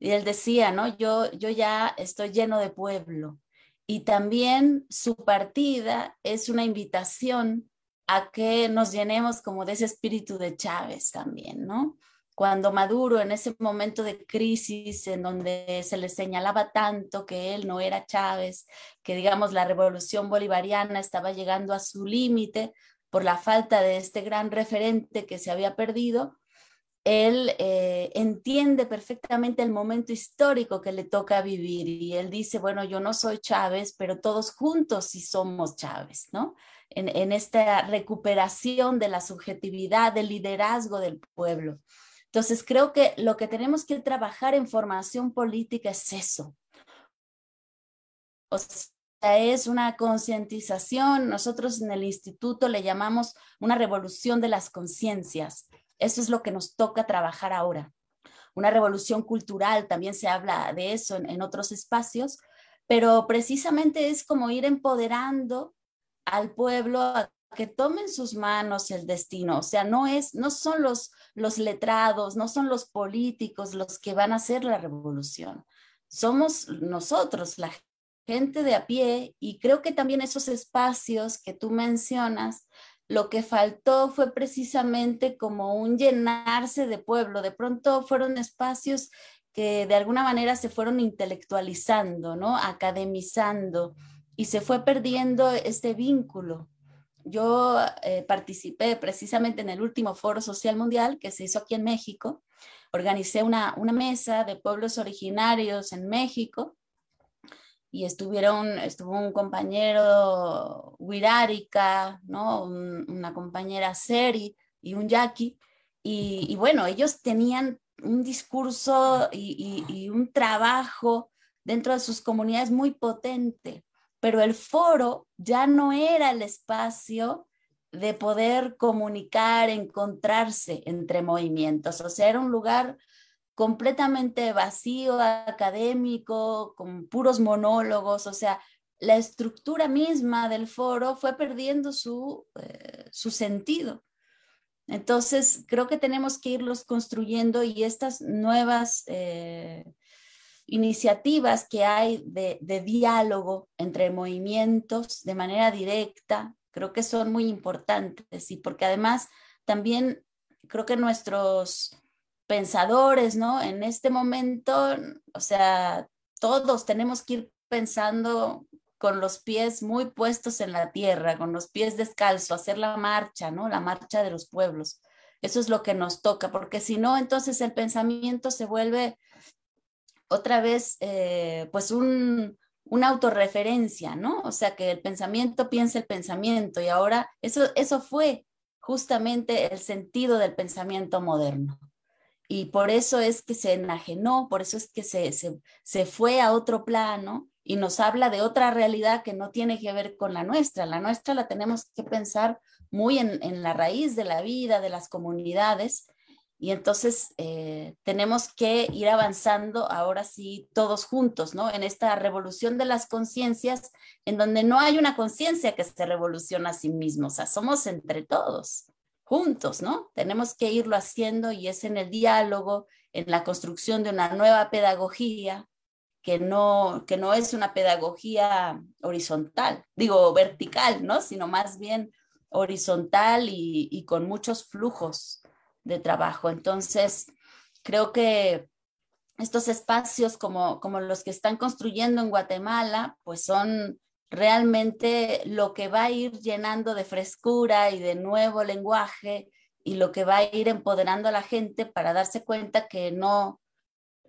Y él decía, ¿no? Yo, yo ya estoy lleno de pueblo. Y también su partida es una invitación a que nos llenemos como de ese espíritu de Chávez también, ¿no? Cuando Maduro en ese momento de crisis en donde se le señalaba tanto que él no era Chávez, que digamos la revolución bolivariana estaba llegando a su límite por la falta de este gran referente que se había perdido, él eh, entiende perfectamente el momento histórico que le toca vivir y él dice, bueno, yo no soy Chávez, pero todos juntos sí somos Chávez, ¿no? en, esta recuperación de la subjetividad, del liderazgo del pueblo. Entonces, creo que lo que tenemos que trabajar en formación política es eso. O sea, es una concientización, nosotros en el instituto le llamamos una revolución de las conciencias. Eso es lo que nos toca trabajar ahora. Una revolución cultural, también se habla de eso en, en otros espacios, pero precisamente es como ir empoderando al pueblo a que tomen sus manos el destino, o sea, no es no son los los letrados, no son los políticos los que van a hacer la revolución. Somos nosotros, la gente de a pie y creo que también esos espacios que tú mencionas lo que faltó fue precisamente como un llenarse de pueblo. De pronto fueron espacios que de alguna manera se fueron intelectualizando, ¿no? Academizando y se fue perdiendo este vínculo. Yo eh, participé precisamente en el último Foro Social Mundial que se hizo aquí en México. Organicé una, mesa de pueblos originarios en México y estuvieron, estuvo un compañero Wirarica, ¿no? una compañera Seri y un Yaqui. Y, bueno, ellos tenían un discurso y un trabajo dentro de sus comunidades muy potente pero el foro ya no era el espacio de poder comunicar, encontrarse entre movimientos, o sea, era un lugar completamente vacío, académico, con puros monólogos, o sea, la estructura misma del foro fue perdiendo su, eh, su sentido. Entonces, creo que tenemos que irlos construyendo y estas nuevas eh, iniciativas que hay de, diálogo entre movimientos de manera directa, creo que son muy importantes y porque además también creo que nuestros pensadores, ¿no? En este momento, o sea, todos tenemos que ir pensando con los pies muy puestos en la tierra, con los pies descalzos, hacer la marcha, ¿no? La marcha de los pueblos. Eso es lo que nos toca, porque si no, entonces el pensamiento se vuelve otra vez, eh, pues un, una autorreferencia, ¿no? O sea, que el pensamiento piensa el pensamiento y ahora eso, eso fue justamente el sentido del pensamiento moderno. Y por eso es que se enajenó, por eso es que se, se, se fue a otro plano y nos habla de otra realidad que no tiene que ver con la nuestra. La nuestra la tenemos que pensar muy en, en la raíz de la vida, de las comunidades, y entonces eh, tenemos que ir avanzando ahora sí todos juntos, ¿no? En esta revolución de las conciencias, en donde no hay una conciencia que se revoluciona a sí mismo, o sea, somos entre todos, juntos, ¿no? Tenemos que irlo haciendo y es en el diálogo, en la construcción de una nueva pedagogía, que no, que no es una pedagogía horizontal, digo vertical, ¿no? Sino más bien horizontal y con muchos flujos de trabajo. Entonces, creo que estos espacios como, como los que están construyendo en Guatemala, pues son realmente lo que va a ir llenando de frescura y de nuevo lenguaje y lo que va a ir empoderando a la gente para darse cuenta que no,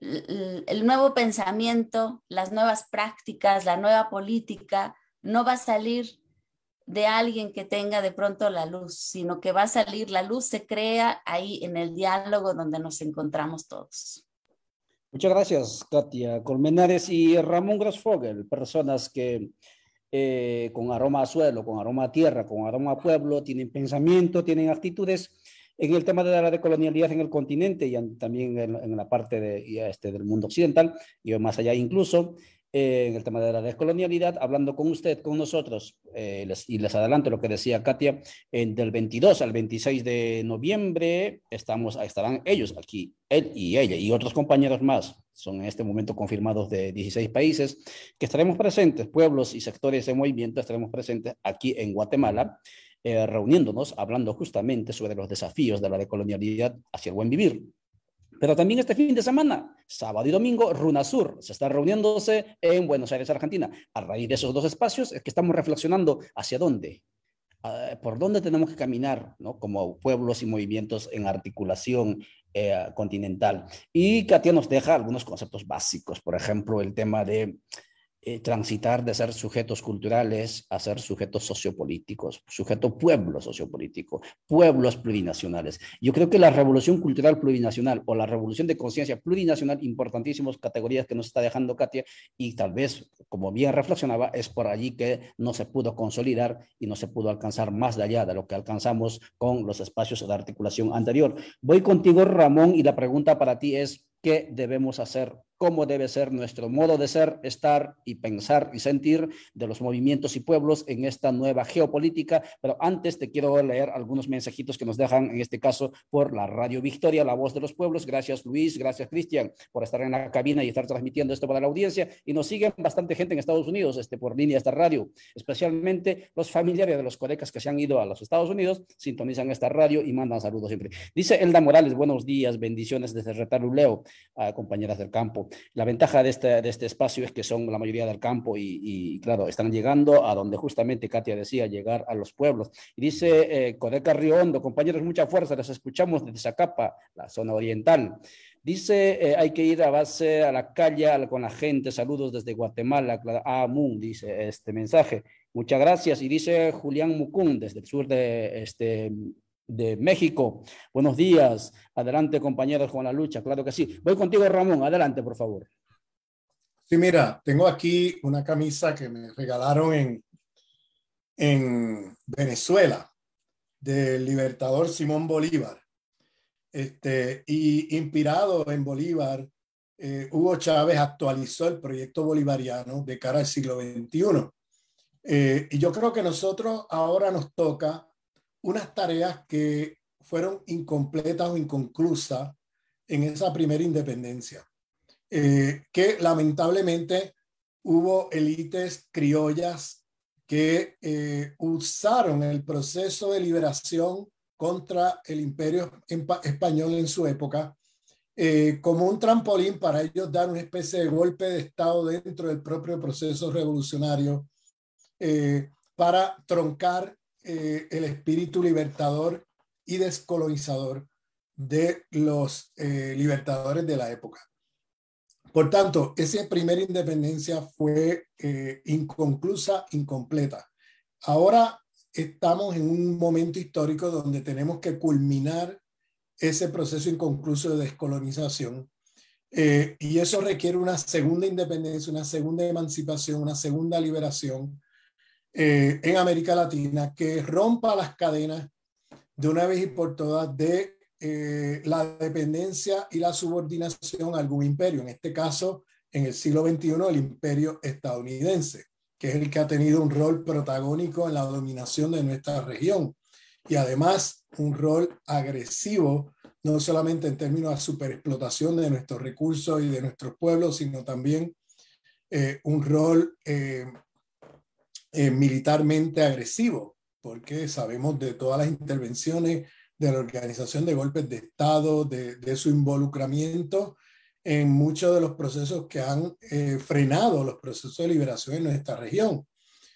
el nuevo pensamiento, las nuevas prácticas, la nueva política, no va a salir de alguien que tenga de pronto la luz, sino que va a salir, la luz se crea ahí en el diálogo donde nos encontramos todos. Muchas gracias, Katia Colmenares y Ramón Grasfogel, personas que eh, con aroma a suelo, con aroma a tierra, con aroma a pueblo, tienen pensamiento, tienen actitudes en el tema de la decolonialidad en el continente y también en, la parte de, este, del mundo occidental y más allá incluso en el tema de la descolonialidad, hablando con usted, con nosotros, eh, y les adelanto lo que decía Katia, del 22 al 26 de noviembre estamos, estarán ellos aquí, él y ella, y otros compañeros más, son en este momento confirmados de 16 países, que estaremos presentes, pueblos y sectores de movimiento, estaremos presentes aquí en Guatemala, eh, reuniéndonos, hablando justamente sobre los desafíos de la decolonialidad hacia el buen vivir. Pero también este fin de semana, sábado y domingo, Runasur se está reuniéndose en Buenos Aires, Argentina. A raíz de esos dos espacios es que estamos reflexionando hacia dónde, ah, por dónde tenemos que caminar, ¿no? Como pueblos y movimientos en articulación eh, continental. Y Katia nos deja algunos conceptos básicos, por ejemplo, el tema de eh, transitar de ser sujetos culturales a ser sujetos sociopolíticos, sujeto pueblo sociopolítico, pueblos plurinacionales. Yo creo que la revolución cultural plurinacional o la revolución de conciencia plurinacional, importantísimas categorías que nos está dejando Katia, y tal vez, como bien reflexionaba, es por allí que no se pudo consolidar y no se pudo alcanzar más allá de lo que alcanzamos con los espacios de articulación anterior. Voy contigo, Ramón, y la pregunta para ti es, ¿qué debemos hacer cómo debe ser nuestro modo de ser, estar y pensar y sentir de los movimientos y pueblos en esta nueva geopolítica. Pero antes te quiero leer algunos mensajitos que nos dejan, en este caso, por la Radio Victoria, la voz de los pueblos. Gracias Luis, gracias Cristian por estar en la cabina y estar transmitiendo esto para la audiencia. Y nos siguen bastante gente en Estados Unidos este, por línea esta radio, especialmente los familiares de los colecas que se han ido a los Estados Unidos, sintonizan esta radio y mandan saludos siempre. Dice Elda Morales, buenos días, bendiciones desde Retaluleo, a compañeras del campo. La ventaja de este, de este espacio es que son la mayoría del campo y, claro, están llegando a donde justamente Katia decía, llegar a los pueblos. Y dice eh, Codeca Río Hondo, compañeros, mucha fuerza, les escuchamos desde Zacapa, la zona oriental. Dice, eh, hay que ir a base a la calle con la gente. Saludos desde Guatemala. Ah, Moon, dice este mensaje. Muchas gracias. Y dice Julián Mucún, desde el sur de, este, de México. Buenos días. Adelante, compañeros, con la lucha. Claro que sí. Voy contigo, Ramón. Adelante, por favor. Sí, mira, tengo aquí una camisa que me regalaron en, en Venezuela del libertador Simón Bolívar. Este, y inspirado en Bolívar, eh, Hugo Chávez actualizó el proyecto bolivariano de cara al siglo XXI. Eh, y yo creo que nosotros ahora nos toca unas tareas que fueron incompletas o inconclusas en esa primera independencia, eh, que lamentablemente hubo élites criollas que eh, usaron el proceso de liberación contra el imperio español en su época eh, como un trampolín para ellos dar una especie de golpe de Estado dentro del propio proceso revolucionario para troncar eh, el espíritu libertador y descolonizador de los eh, libertadores de la época. Por tanto, esa primera independencia fue eh, inconclusa, incompleta. Ahora estamos en un momento histórico donde tenemos que culminar ese proceso inconcluso de descolonización. y eso requiere una segunda independencia, una segunda emancipación, una segunda liberación eh, en América Latina que rompa las cadenas de una vez y por todas de eh, la dependencia y la subordinación a algún imperio, en este caso en el siglo XXI el imperio estadounidense, que es el que ha tenido un rol protagónico en la dominación de nuestra región. Y además un rol agresivo, no solamente en términos de superexplotación de nuestros recursos y de nuestros pueblos, sino también eh, un rol eh, militarmente agresivo, porque sabemos de todas las intervenciones de la Organización de Golpes de Estado, de, su involucramiento en muchos de los procesos que han eh, frenado los procesos de liberación en nuestra región.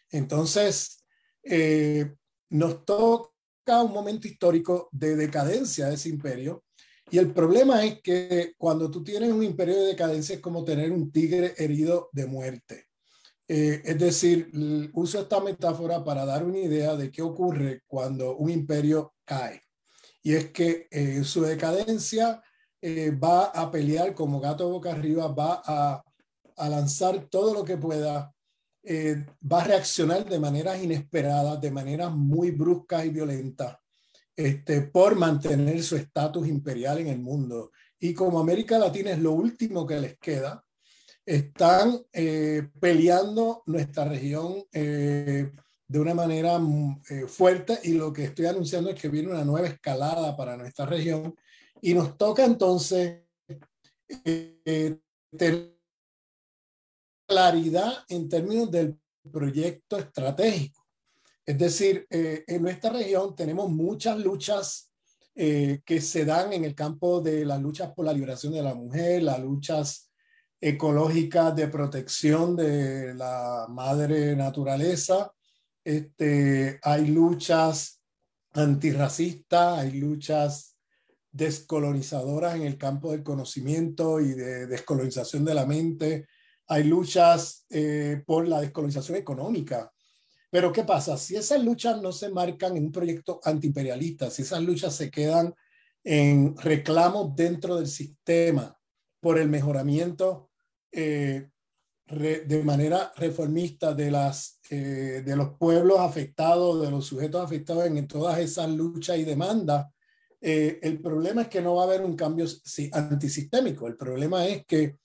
Entonces, eh, nos toca un momento histórico de decadencia de ese imperio Y el problema es que cuando tú tienes un imperio de decadencia es como tener un tigre herido de muerte. Eh, es decir, uso esta metáfora para dar una idea de qué ocurre cuando un imperio cae. Y es que eh, su decadencia eh, va a pelear como gato boca arriba, va a, a lanzar todo lo que pueda, va a reaccionar de maneras inesperadas, de maneras muy bruscas y violentas este, por mantener su estatus imperial en el mundo. Y como América Latina es lo último que les queda, están eh, peleando nuestra región eh, de una manera mm, eh, fuerte y lo que estoy anunciando es que viene una nueva escalada para nuestra región y nos toca entonces tener claridad en términos del proyecto estratégico. Es decir, eh, en nuestra región tenemos muchas luchas eh, que se dan en el campo de las luchas por la liberación de la mujer, las luchas ecológicas de protección de la madre naturaleza. Este, hay luchas antirracistas, hay luchas descolonizadoras en el campo del conocimiento y de descolonización de la mente. Hay luchas eh, por la descolonización económica pero ¿qué pasa? Si esas luchas no se marcan en un proyecto antiimperialista, si esas luchas se quedan en reclamos dentro del sistema por el mejoramiento eh, de manera reformista de, las, eh, de los pueblos afectados, de los sujetos afectados en, todas esas luchas y demandas, eh, el problema es que no va a haber un cambio antisistémico. El problema es que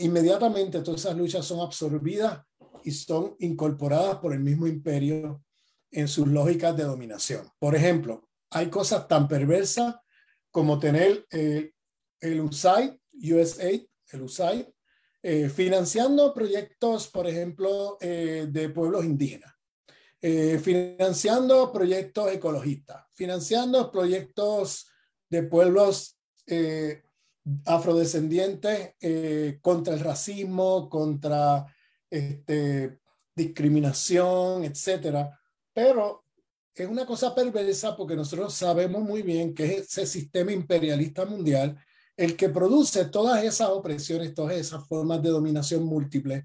inmediatamente todas esas luchas son absorbidas y son incorporadas por el mismo imperio en sus lógicas de dominación. Por ejemplo, hay cosas tan perversas como tener eh, el USAID, USAID, el USAID, eh, financiando proyectos, por ejemplo, eh, de pueblos indígenas, financiando proyectos ecologistas, financiando proyectos de pueblos afrodescendientes contra el racismo, contra este, discriminación, etcétera. Pero es una cosa perversa porque nosotros sabemos muy bien que es ese sistema imperialista mundial el que produce todas esas opresiones, todas esas formas de dominación múltiples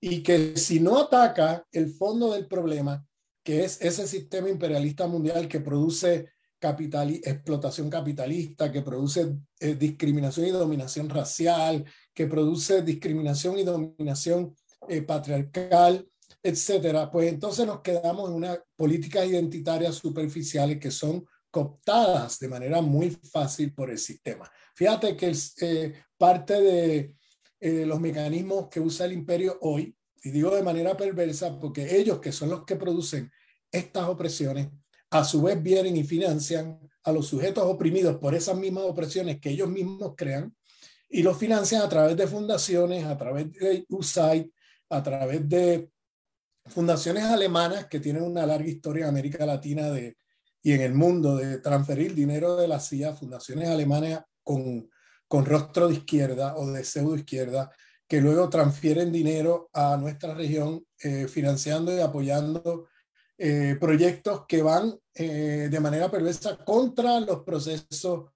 y que si no ataca el fondo del problema, que es ese sistema imperialista mundial que produce capital, explotación capitalista, que produce eh, discriminación y dominación racial, que produce discriminación y dominación eh, patriarcal, etcétera, pues entonces nos quedamos en una políticas identitarias superficiales que son cooptadas de manera muy fácil por el sistema. Fíjate que eh, parte de eh, los mecanismos que usa el imperio hoy, y digo de manera perversa porque ellos que son los que producen estas opresiones, a su vez vienen y financian a los sujetos oprimidos por esas mismas opresiones que ellos mismos crean y los financian a través de fundaciones, a través de USAID, a través de fundaciones alemanas que tienen una larga historia en América Latina de, y en el mundo de transferir dinero de la CIA, fundaciones alemanas con, con rostro de izquierda o de pseudo izquierda, que luego transfieren dinero a nuestra región eh, financiando y apoyando eh, proyectos que van eh, de manera perversa contra los procesos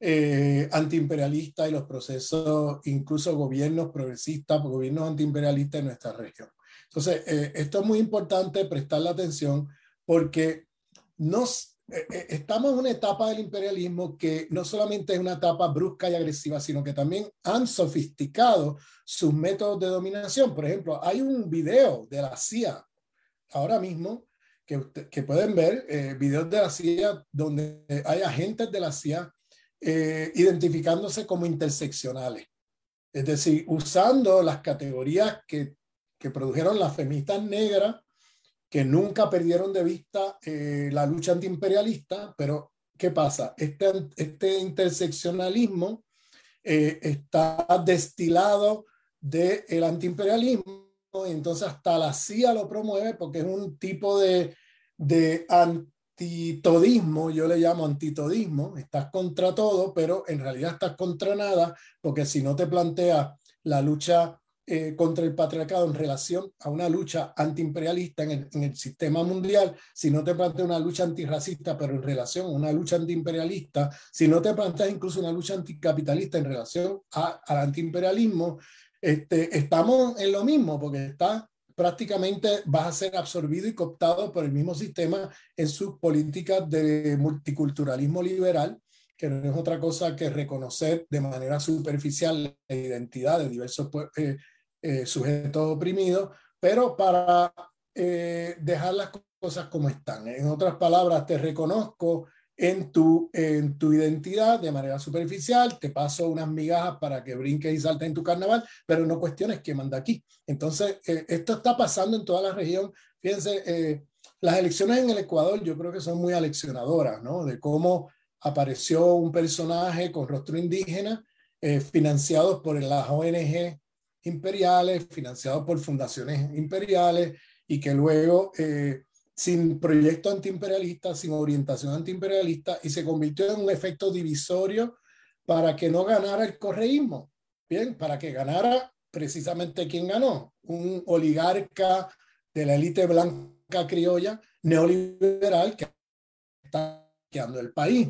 eh, antiimperialista y los procesos, incluso gobiernos progresistas, gobiernos antiimperialistas en nuestra región. Entonces, eh, esto es muy importante prestarle atención porque nos, estamos en una etapa del imperialismo que no solamente es una etapa brusca y agresiva, sino que también han sofisticado sus métodos de dominación. Por ejemplo, hay un video de la CIA ahora mismo que, pueden ver, videos de la CIA donde hay agentes de la CIA eh, identificándose como interseccionales. Es decir, usando las categorías que, que produjeron las feministas negras, que nunca perdieron de vista eh, la lucha antiimperialista, pero ¿qué pasa? Este, este interseccionalismo eh, está destilado del el antiimperialismo, y entonces hasta la CIA lo promueve porque es un tipo de, de, antitodismo, yo le llamo antitodismo, estás contra todo, pero en realidad estás contra nada, porque si no te planteas la lucha eh, contra el patriarcado en relación a una lucha antiimperialista en el, en el sistema mundial, si no te planteas una lucha antirracista, pero en relación a una lucha antiimperialista, si no te planteas incluso una lucha anticapitalista en relación a, al antiimperialismo, este, estamos en lo mismo, porque está prácticamente vas a ser absorbido y cooptado por el mismo sistema en sus políticas de multiculturalismo liberal, que no es otra cosa que reconocer de manera superficial la identidad de diversos eh, eh, sujetos oprimidos, pero para eh, dejar las cosas como están. En otras palabras, te reconozco en tu, en tu identidad de manera superficial, te paso unas migajas para que brinques y saltes en tu carnaval, pero no cuestiones que manda aquí. Entonces, eh, esto está pasando en toda la región. Fíjense, las elecciones en el Ecuador yo creo que son muy aleccionadoras, ¿no? De cómo apareció un personaje con rostro indígena, financiados por las ONG imperiales, financiados por fundaciones imperiales y que luego, eh, sin proyecto antiimperialista, sin orientación antiimperialista, y se convirtió en un efecto divisorio para que no ganara el correísmo. Bien, para que ganara precisamente quien ganó, un oligarca de la élite blanca criolla neoliberal que está quedando el país.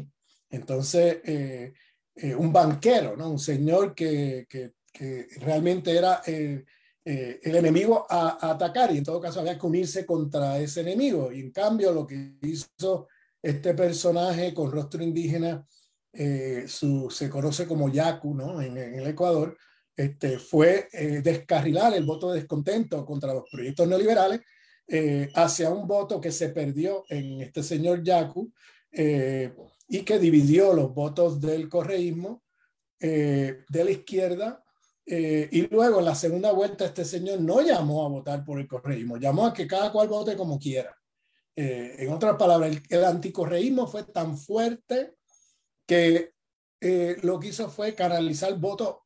Entonces, eh, eh, un banquero, ¿no? un señor que, que que realmente era eh, eh, el enemigo a, atacar y en todo caso había que unirse contra ese enemigo. Y en cambio lo que hizo este personaje con rostro indígena, eh, su, se conoce como Yaku ¿no? en, el Ecuador, este, fue descarrilar el voto de descontento contra los proyectos neoliberales hacia un voto que se perdió en este señor Yaku y que dividió los votos del correísmo de la izquierda eh, y luego en la segunda vuelta este señor no llamó a votar por el correísmo, llamó a que cada cual vote como quiera. Eh, en otras palabras, el, el, anticorreísmo fue tan fuerte que eh, lo que hizo fue canalizar votos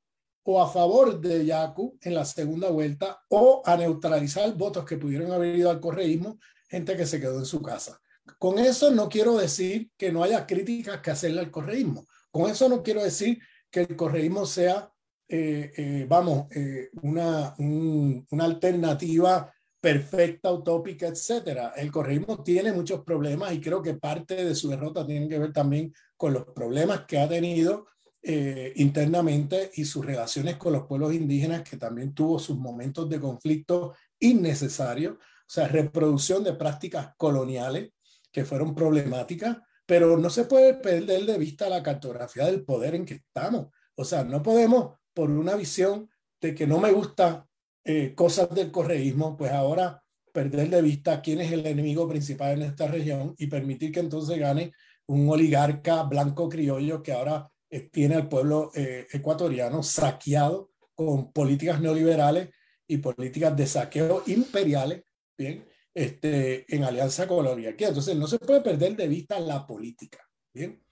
o a favor de Yacu en la segunda vuelta o a neutralizar votos que pudieron haber ido al correísmo, gente que se quedó en su casa. Con eso no quiero decir que no haya críticas que hacerle al correísmo. Con eso no quiero decir que el correísmo sea eh, eh, vamos, eh, una, una alternativa perfecta, utópica, etcétera. El correísmo tiene muchos problemas y creo que parte de su derrota tiene que ver también con los problemas que ha tenido internamente y sus relaciones con los pueblos indígenas, que también tuvo sus momentos de conflicto innecesarios, o sea, reproducción de prácticas coloniales que fueron problemáticas, pero no se puede perder de vista la cartografía del poder en que estamos. O sea, no podemos por una visión de que no me gusta eh, cosas del correísmo, pues ahora perder de vista quién es el enemigo principal en esta región y permitir que entonces gane un oligarca blanco criollo que ahora eh, tiene al pueblo eh, ecuatoriano saqueado con políticas neoliberales y políticas de saqueo imperiales, bien, este, en alianza con la oligarquía. Entonces no se puede perder de vista la política, bien,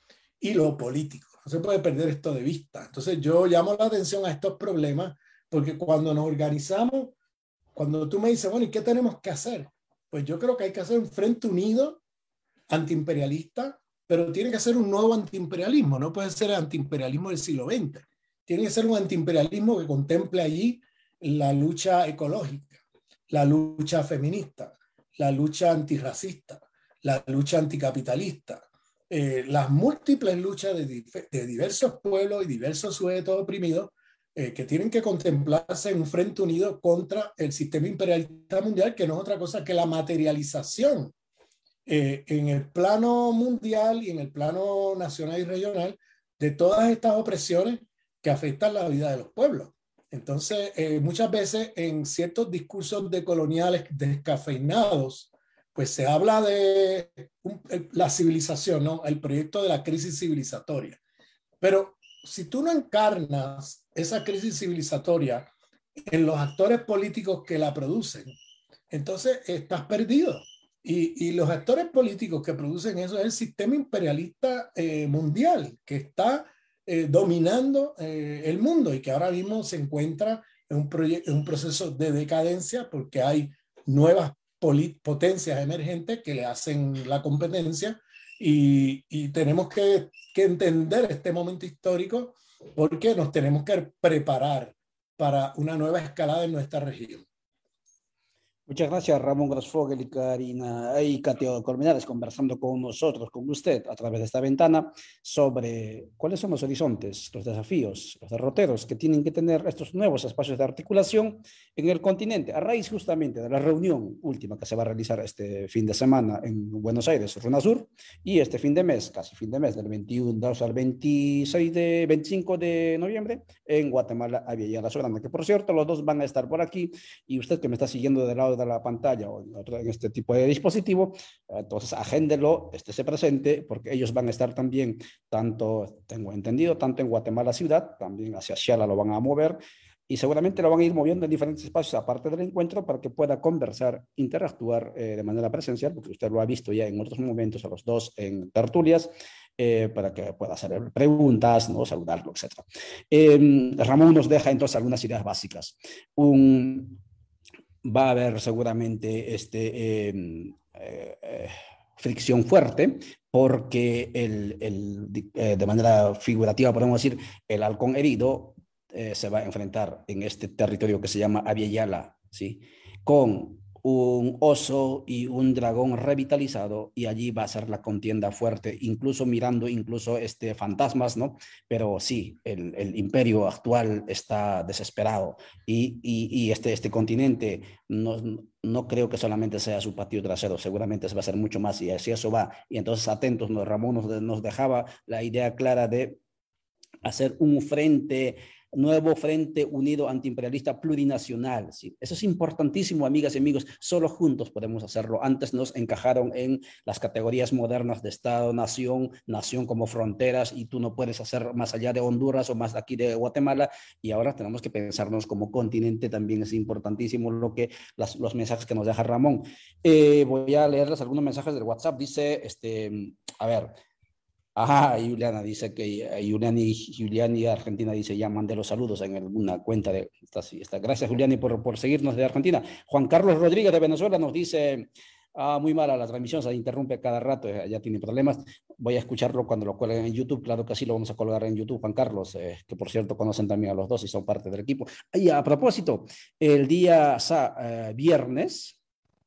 y lo político. No se puede perder esto de vista. Entonces yo llamo la atención a estos problemas porque cuando nos organizamos, cuando tú me dices, bueno, ¿y qué tenemos que hacer? Pues yo creo que hay que hacer un frente unido antiimperialista, pero tiene que ser un nuevo antiimperialismo, no puede ser el antiimperialismo del siglo XX. Tiene que ser un antiimperialismo que contemple allí la lucha ecológica, la lucha feminista, la lucha antirracista, la lucha anticapitalista, eh, las múltiples luchas de, diversos pueblos y diversos sujetos oprimidos eh, que tienen que contemplarse en un frente unido contra el sistema imperialista mundial, que no es otra cosa que la materialización eh, en el plano mundial y en el plano nacional y regional de todas estas opresiones que afectan la vida de los pueblos. Entonces, muchas veces en ciertos discursos de coloniales descafeinados, pues se habla de la civilización, ¿no? El proyecto de la crisis civilizatoria. Pero si tú no encarnas esa crisis civilizatoria en los actores políticos que la producen, entonces estás perdido. Y, los actores políticos que producen eso es el sistema imperialista eh, mundial que está eh, dominando eh, el mundo y que ahora mismo se encuentra en un, en un proceso de decadencia porque hay nuevas potencias emergentes que le hacen la competencia y, tenemos que, entender este momento histórico porque nos tenemos que preparar para una nueva escalada en nuestra región. Muchas gracias, Ramón Grasfogel y Karina. Y Katio Colmenares, conversando con nosotros, con usted, a través de esta ventana, sobre cuáles son los horizontes, los desafíos, los derroteros que tienen que tener estos nuevos espacios de articulación en el continente, a raíz justamente de la reunión última que se va a realizar este fin de semana en Buenos Aires, Sur, y este fin de mes, casi fin de mes, del 21 al 26 de 25 de noviembre, en Guatemala, la Soberana, que por cierto, los dos van a estar por aquí, y usted que me está siguiendo del lado de la pantalla o en este tipo de dispositivo, entonces agéndelo, estése presente, porque ellos van a estar también, tanto, tengo entendido, tanto en Guatemala ciudad, también hacia Xala lo van a mover, y seguramente lo van a ir moviendo en diferentes espacios aparte del encuentro para que pueda conversar, interactuar eh, de manera presencial, porque usted lo ha visto ya en otros momentos a los dos en tertulias, eh, para que pueda hacer preguntas, ¿no? saludarlo, etc. Em, Ramón nos deja entonces algunas ideas básicas. Un, va a haber seguramente este, em, eh, eh, fricción fuerte porque el, el, eh, de manera figurativa podemos decir el halcón herido se va a enfrentar en este territorio que se llama Aviala, ¿sí? con un oso y un dragón revitalizado y allí va a ser la contienda fuerte, incluso mirando incluso este fantasmas, ¿no? Pero sí, el, el imperio actual está desesperado y, y, este, este continente no, no creo que solamente sea su patio trasero, seguramente va a ser mucho más y así eso va. Y entonces atentos, Ramón nos, nos dejaba la idea clara de hacer un frente nuevo Frente Unido Antiimperialista Plurinacional. ¿sí? Eso es importantísimo, amigas y amigos. Solo juntos podemos hacerlo. Antes nos encajaron en las categorías modernas de Estado, nación, nación como fronteras, y tú no puedes hacer más allá de Honduras o más aquí de Guatemala. Y ahora tenemos que pensarnos como continente. También es importantísimo lo que los mensajes que nos deja Ramón. Eh, voy a leerles algunos mensajes del WhatsApp. Dice, este, a ver, Ajá, Juliana dice que eh, Juliana y, Juliana y Argentina dice ya mandé los saludos en alguna cuenta de esta, esta. Gracias Juliana por, por seguirnos de Argentina. Juan Carlos Rodríguez de Venezuela nos dice ah, muy mala la transmisión, se interrumpe cada rato, eh, ya tiene problemas. Voy a escucharlo cuando lo cuelguen en YouTube, claro que sí lo vamos a colgar en YouTube, Juan Carlos, eh, que por cierto conocen también a los dos y son parte del equipo. Y a propósito, el día viernes,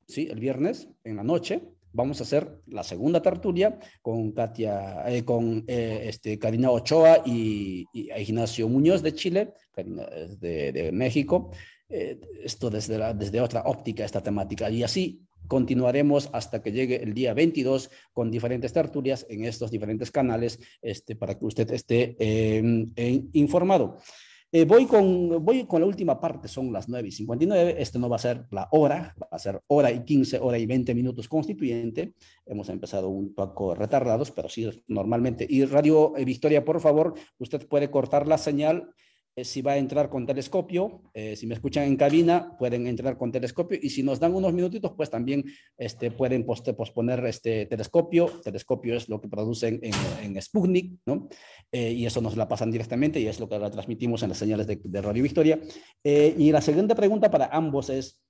sí, el viernes en la noche, vamos a hacer la segunda tertulia con Katia, eh, con eh, este, Karina Ochoa y, Ignacio Muñoz de Chile, Karina de, de México. Eh, esto desde, la, desde otra óptica, esta temática. Y así continuaremos hasta que llegue el día 22 con diferentes tertulias en estos diferentes canales este, para que usted esté informado. Eh, voy, con, voy con la última parte, son las 9 y 59. Este no va a ser la hora, va a ser hora y 15, hora y 20 minutos constituyente. Hemos empezado un poco retardados, pero sí, normalmente. Y Radio eh, Victoria, por favor, usted puede cortar la señal si va a entrar con telescopio, eh, si me escuchan en cabina, pueden entrar con telescopio y si nos dan unos minutitos, pues también este, pueden posponer este telescopio. Telescopio es lo que producen en, en Sputnik, ¿no? Eh, y eso nos la pasan directamente y es lo que la transmitimos en las señales de, de Radio Victoria. y la siguiente pregunta para ambos es,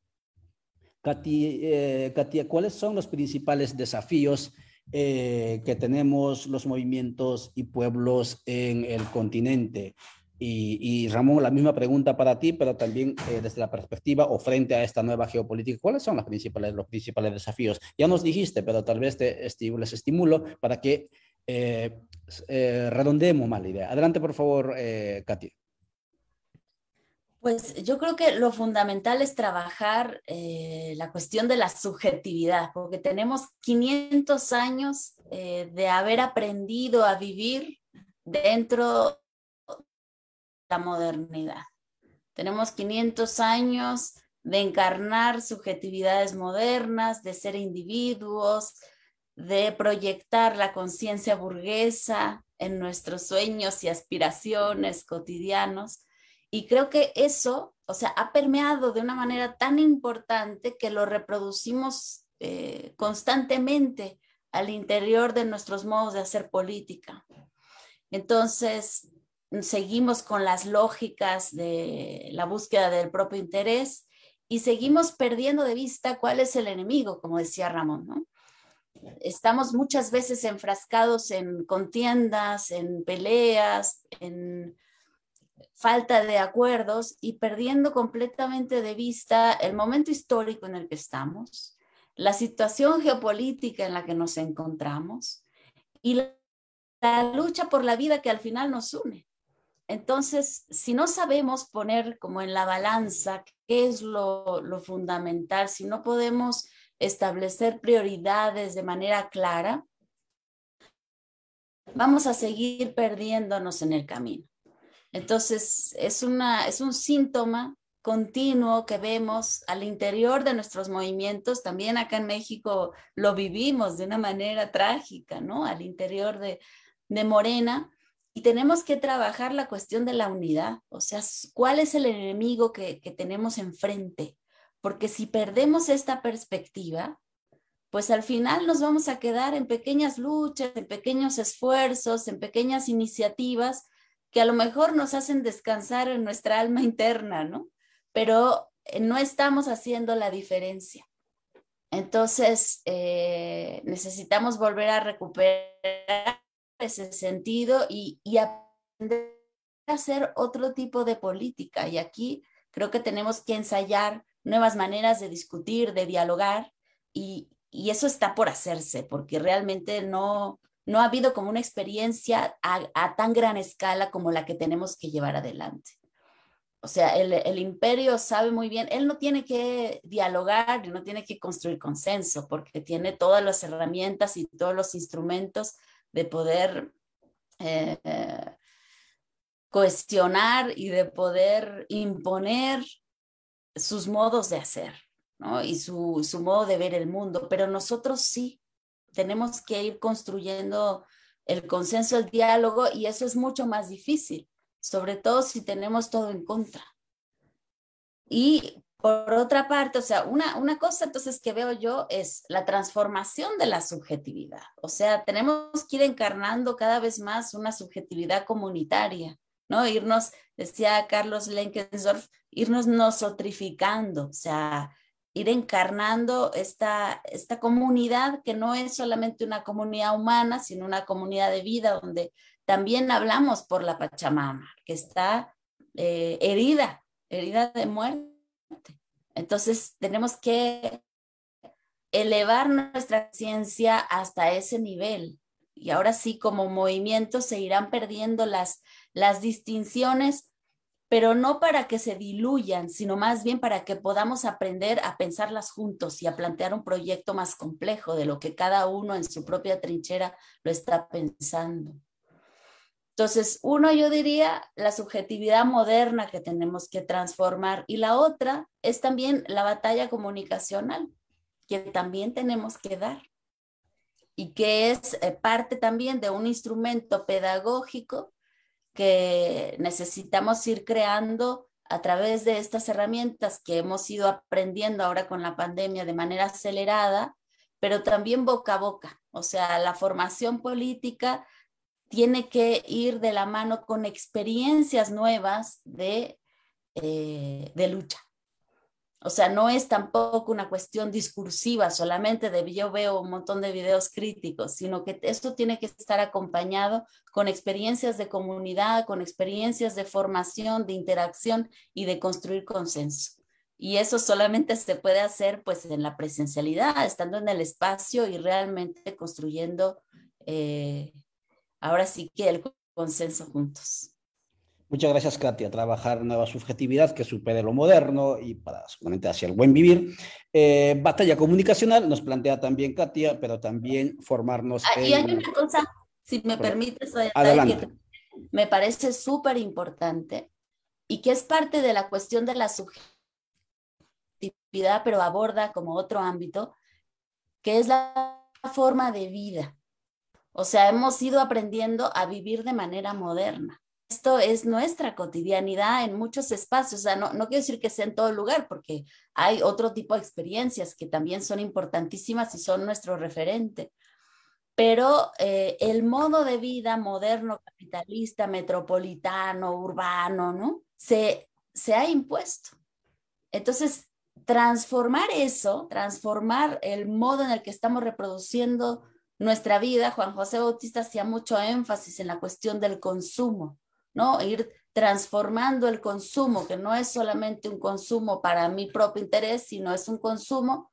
Katia, ¿cuáles son los principales desafíos que tenemos los movimientos y pueblos en el continente? Y, Ramón, la misma pregunta para ti, pero también eh, desde la perspectiva o frente a esta nueva geopolítica, ¿cuáles son las principales, los principales desafíos? Ya nos dijiste, pero tal vez te les estimulo para que eh, eh, redondeemos más la idea. Adelante, por favor, Katy. Pues yo creo que lo fundamental es trabajar la cuestión de la subjetividad, porque tenemos 500 años de haber aprendido a vivir dentro la modernidad. Tenemos 500 años de encarnar subjetividades modernas, de ser individuos, de proyectar la conciencia burguesa en nuestros sueños y aspiraciones cotidianos. Y creo que eso, o sea, ha permeado de una manera tan importante que lo reproducimos eh, constantemente al interior de nuestros modos de hacer política. Entonces, seguimos con las lógicas de la búsqueda del propio interés y seguimos perdiendo de vista cuál es el enemigo, como decía Ramón. Estamos muchas veces enfrascados en contiendas, en peleas, en falta de acuerdos y perdiendo completamente de vista el momento histórico en el que estamos, la situación geopolítica en la que nos encontramos y la, lucha por la vida que al final nos une. Entonces, si no sabemos poner como en la balanza qué es lo, fundamental, si no podemos establecer prioridades de manera clara, vamos a seguir perdiéndonos en el camino. Entonces, es, una, es un síntoma continuo que vemos al interior de nuestros movimientos. También acá en México lo vivimos de una manera trágica, ¿no? Al interior de, de Morena. Y tenemos que trabajar la cuestión de la unidad, o sea, cuál es el enemigo que, tenemos enfrente. Porque si perdemos esta perspectiva, pues al final nos vamos a quedar en pequeñas luchas, en pequeños esfuerzos, en pequeñas iniciativas que a lo mejor nos hacen descansar en nuestra alma interna, ¿no? Pero eh, no estamos haciendo la diferencia. Entonces, eh, necesitamos volver a recuperar ese sentido y, y aprender a hacer otro tipo de política. Y aquí creo que tenemos que ensayar nuevas maneras de discutir, de dialogar, y, y eso está por hacerse, porque realmente no, no ha habido como una experiencia a, tan gran escala como la que tenemos que llevar adelante. O sea, el, el, imperio sabe muy bien, él no tiene que dialogar, no tiene que construir consenso, porque tiene todas las herramientas y todos los instrumentos de poder eh, cohesionar y de poder imponer sus modos de hacer. Y su, su modo de ver el mundo, pero nosotros sí tenemos que ir construyendo el consenso, el diálogo, y eso es mucho más difícil, sobre todo si tenemos todo en contra. Y por otra parte, o sea, una, una cosa entonces que veo yo es la transformación de la subjetividad. O sea, tenemos que ir encarnando cada vez más una subjetividad comunitaria, ¿no? Irnos, decía Carlos Lenkensdorf, irnos nosotrificando, o sea, ir encarnando esta, esta comunidad que no es solamente una comunidad humana, sino una comunidad de vida donde también hablamos por la Pachamama, que está eh, herida, herida de muerte. Entonces tenemos que elevar nuestra ciencia hasta ese nivel. Y ahora sí, como movimiento, se irán perdiendo las, las distinciones pero no para que se diluyan, sino más bien para que podamos aprender a pensarlas juntos y a plantear un proyecto más complejo de lo que cada uno en su propia trinchera lo está pensando. Entonces, uno yo diría la subjetividad moderna que tenemos que transformar y la otra es también la batalla comunicacional que también tenemos que dar y que es eh, parte también de un instrumento pedagógico que necesitamos ir creando a través de estas herramientas que hemos ido aprendiendo ahora con la pandemia de manera acelerada, pero también boca a boca. O sea, la formación política tiene que ir de la mano con experiencias nuevas de, eh, de lucha. O sea, no es tampoco una cuestión discursiva solamente de yo veo un montón de videos críticos, sino que esto tiene que estar acompañado con experiencias de comunidad, con experiencias de formación, de interacción y de construir consenso. Y eso solamente se puede hacer pues en la presencialidad, estando en el espacio y realmente construyendo eh, ahora sí que el consenso juntos. Muchas gracias, Katia. Trabajar nueva subjetividad que supere lo moderno y para solamente hacia el buen vivir. Eh, batalla comunicacional nos plantea también Katia, pero también formarnos. Ah, y hay una cosa, si me permites, adelante. me parece súper importante y que es parte de la cuestión de la subjetividad, pero aborda como otro ámbito, que es la forma de vida. O sea, hemos ido aprendiendo a vivir de manera moderna esto es nuestra cotidianidad en muchos espacios. O sea, no, no quiero decir que sea en todo lugar, porque hay otro tipo de experiencias que también son importantísimas y son nuestro referente. Pero eh, el modo de vida moderno, capitalista, metropolitano, urbano, ¿no? Se, se ha impuesto. Entonces, transformar eso, transformar el modo en el que estamos reproduciendo nuestra vida, Juan José Bautista hacía mucho énfasis en la cuestión del consumo ¿no? Ir transformando el consumo, que no es solamente un consumo para mi propio interés, sino es un consumo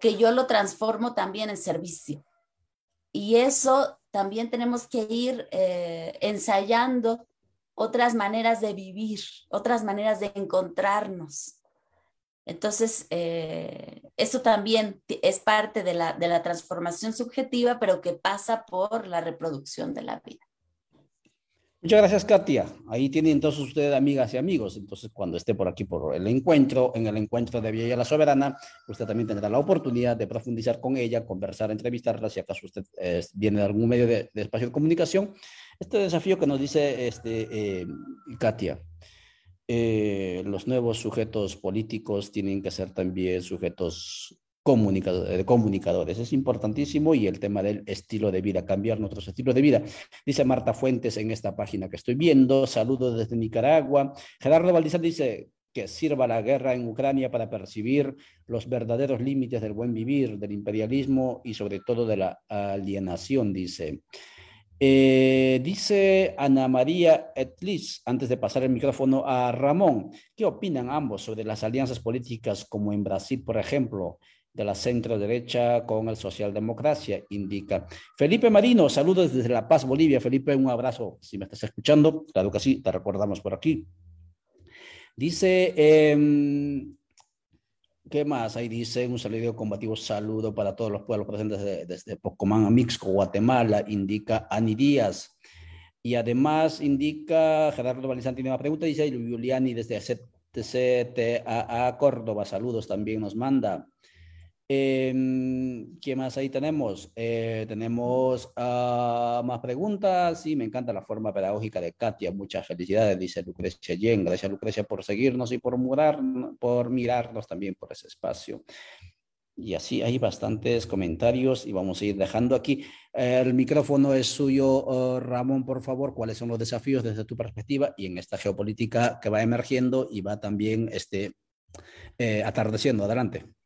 que yo lo transformo también en servicio. Y eso también tenemos que ir eh, ensayando otras maneras de vivir, otras maneras de encontrarnos. Entonces, eh, eso también es parte de la, de la transformación subjetiva, pero que pasa por la reproducción de la vida. Muchas gracias, Katia. Ahí tienen entonces ustedes amigas y amigos. Entonces, cuando esté por aquí por el encuentro, en el encuentro de Villa la Soberana, usted también tendrá la oportunidad de profundizar con ella, conversar, entrevistarla, si acaso usted eh, viene de algún medio de, espacio de comunicación. Este desafío que nos dice este, eh, Katia, eh, los nuevos sujetos políticos tienen que ser también sujetos de comunicadores. Es importantísimo y el tema del estilo de vida, cambiar nuestros estilos de vida. Dice Marta Fuentes en esta página que estoy viendo, saludos desde Nicaragua. Gerardo Valdizán dice que sirva la guerra en Ucrania para percibir los verdaderos límites del buen vivir, del imperialismo y sobre todo de la alienación, dice. Eh, dice Ana María Etlis, antes de pasar el micrófono a Ramón, ¿qué opinan ambos sobre las alianzas políticas como en Brasil, por ejemplo? de la centro derecha con el socialdemocracia, indica. Felipe Marino, saludos desde La Paz, Bolivia. Felipe, un abrazo si me estás escuchando. Claro que sí, te recordamos por aquí. Dice, em, ¿qué más? Ahí dice un saludo combativo saludo para todos los pueblos presentes desde, Pocomán a Mixco, Guatemala, indica Ani Díaz. Y además indica, Gerardo Valizán tiene una pregunta, dice Juliani desde CTA Córdoba, saludos también nos manda. Eh, ¿Qué más ahí tenemos? Eh, tenemos uh, más preguntas. Sí, me encanta la forma pedagógica de Katia. Muchas felicidades, dice Lucrecia Yen. Gracias, Lucrecia, por seguirnos y por, murar, por mirarnos también por ese espacio. Y así hay bastantes comentarios y vamos a ir dejando aquí. El micrófono es suyo, uh, Ramón, por favor. ¿Cuáles son los desafíos desde tu perspectiva y en esta geopolítica que va emergiendo y va también este, eh, atardeciendo? Adelante.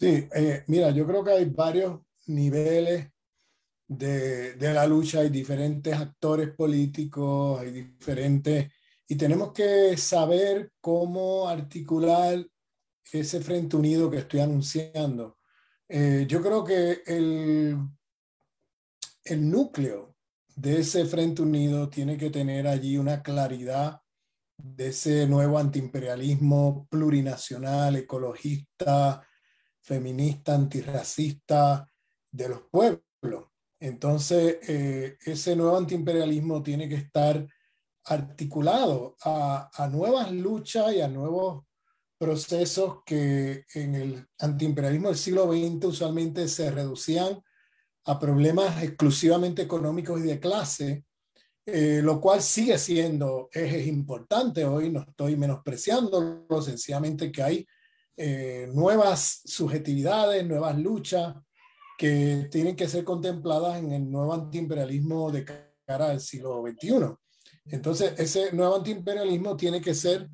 Sí, eh, mira, yo creo que hay varios niveles de, de, la lucha, hay diferentes actores políticos, hay diferentes, y tenemos que saber cómo articular ese frente unido que estoy anunciando. Eh, yo creo que el, el núcleo de ese frente unido tiene que tener allí una claridad de ese nuevo antiimperialismo plurinacional, ecologista, feminista, antirracista de los pueblos. Entonces, eh, ese nuevo antiimperialismo tiene que estar articulado a, nuevas luchas y a nuevos procesos que en el antiimperialismo del siglo XX usualmente se reducían a problemas exclusivamente económicos y de clase, eh, lo cual sigue siendo ejes importantes. Hoy no estoy menospreciando, sencillamente que hay eh, nuevas subjetividades, nuevas luchas que tienen que ser contempladas en el nuevo antiimperialismo de cara al siglo XXI. Entonces, ese nuevo antiimperialismo tiene que ser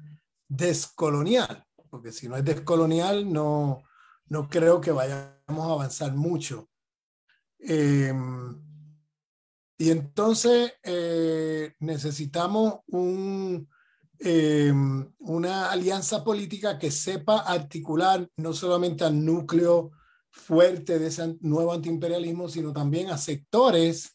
descolonial, porque si no es descolonial, no, no creo que vayamos a avanzar mucho. Em, y entonces eh, necesitamos un, Em, una alianza política que sepa articular no solamente al núcleo fuerte de ese nuevo antiimperialismo, sino también a sectores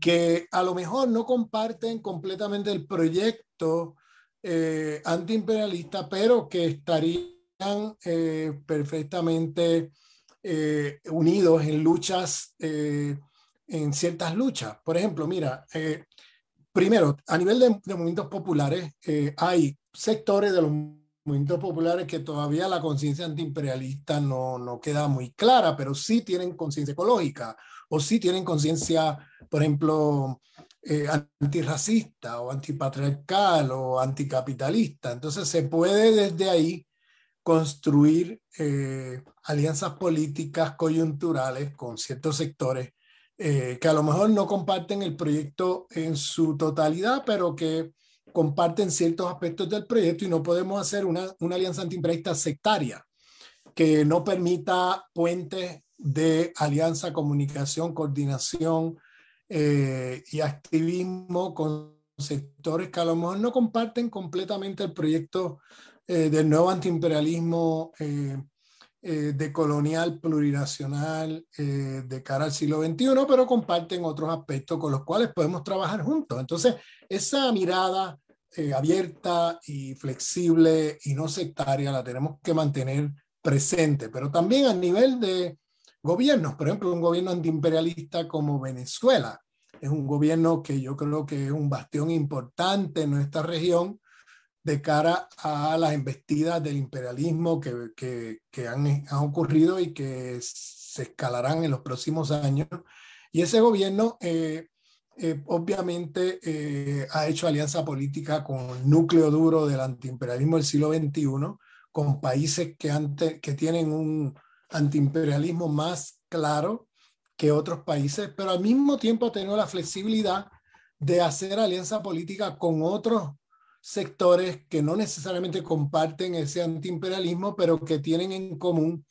que a lo mejor no comparten completamente el proyecto eh, antiimperialista, pero que estarían eh, perfectamente eh, unidos en luchas, en ciertas luchas. Por ejemplo, mira, primero, a nivel de, movimientos populares, eh, hay sectores de los movimientos populares que todavía la conciencia antiimperialista no, queda muy clara, pero sí tienen conciencia ecológica o sí tienen conciencia, por ejemplo, eh, antirracista o antipatriarcal o anticapitalista. Entonces se puede desde ahí construir eh, alianzas políticas coyunturales con ciertos sectores eh, que a lo mejor no comparten el proyecto en su totalidad, pero que comparten ciertos aspectos del proyecto y no podemos hacer una, una alianza antiimperialista sectaria que no permita puentes de alianza, comunicación, coordinación eh, y activismo con sectores que a lo mejor no comparten completamente el proyecto eh, del nuevo antiimperialismo eh, eh, de colonial plurinacional de cara al siglo XXI, pero comparten otros aspectos con los cuales podemos trabajar juntos. Entonces, esa mirada abierta y flexible y no sectaria la tenemos que mantener presente, pero también a nivel de gobiernos, por ejemplo, un gobierno antiimperialista como Venezuela, es un gobierno que yo creo que es un bastión importante en nuestra región de cara a las embestidas del imperialismo que, que, que han, han, ocurrido y que se escalarán en los próximos años. Y ese gobierno eh, eh, obviamente eh, ha hecho alianza política con el núcleo duro del antiimperialismo del siglo XXI, con países que, que tienen un antiimperialismo más claro que otros países, pero al mismo tiempo ha tenido la flexibilidad de hacer alianza política con otros sectores que no necesariamente comparten ese antiimperialismo, pero que tienen en común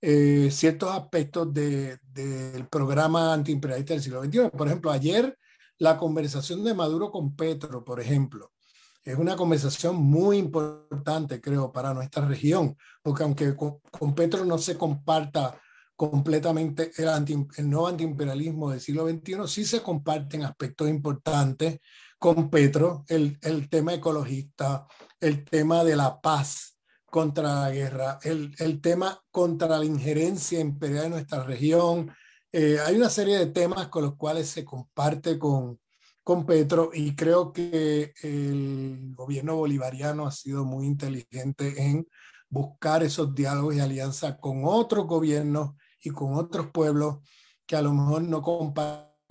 eh, ciertos aspectos del programa antiimperialista del siglo XXI. Por ejemplo, ayer la conversación de Maduro con Petro, por ejemplo, es una conversación muy importante, creo, para nuestra región, porque aunque con Petro no se comparta completamente el, anti, el nuevo antiimperialismo del siglo XXI, sí se comparten aspectos importantes con Petro, el, el tema ecologista, el tema de la paz contra la guerra, el, el tema contra la injerencia imperial en nuestra región. Eh, hay una serie de temas con los cuales se comparte con, con Petro y creo que el gobierno bolivariano ha sido muy inteligente en buscar esos diálogos y alianzas con otros gobiernos y con otros pueblos que a lo mejor no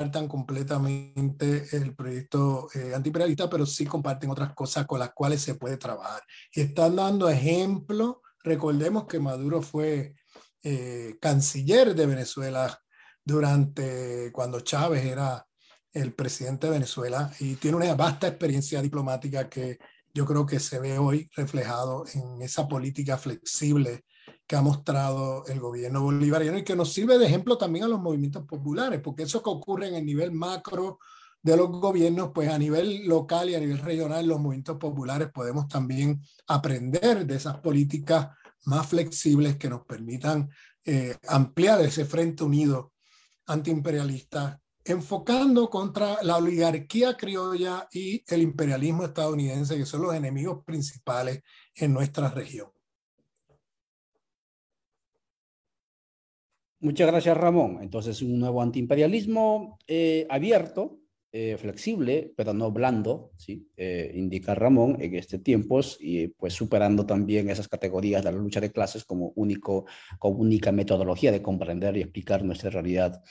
compartan completamente el proyecto eh, antiimperialista, pero sí comparten otras cosas con las cuales se puede trabajar. Y están dando ejemplo. Recordemos que Maduro fue eh, canciller de Venezuela durante cuando Chávez era el presidente de Venezuela y tiene una vasta experiencia diplomática que yo creo que se ve hoy reflejado en esa política flexible que ha mostrado el gobierno bolivariano y que nos sirve de ejemplo también a los movimientos populares, porque eso que ocurre en el nivel macro de los gobiernos, pues a nivel local y a nivel regional, los movimientos populares podemos también aprender de esas políticas más flexibles que nos permitan eh, ampliar ese frente unido antiimperialista, enfocando contra la oligarquía criolla y el imperialismo estadounidense, que son los enemigos principales en nuestra región. Muchas gracias, Ramón. Entonces, un nuevo antiimperialismo eh, abierto, eh, flexible, pero no blando, ¿sí? Eh, indica Ramón en este tiempos y pues superando también esas categorías de la lucha de clases como único, como única metodología de comprender y explicar nuestra realidad.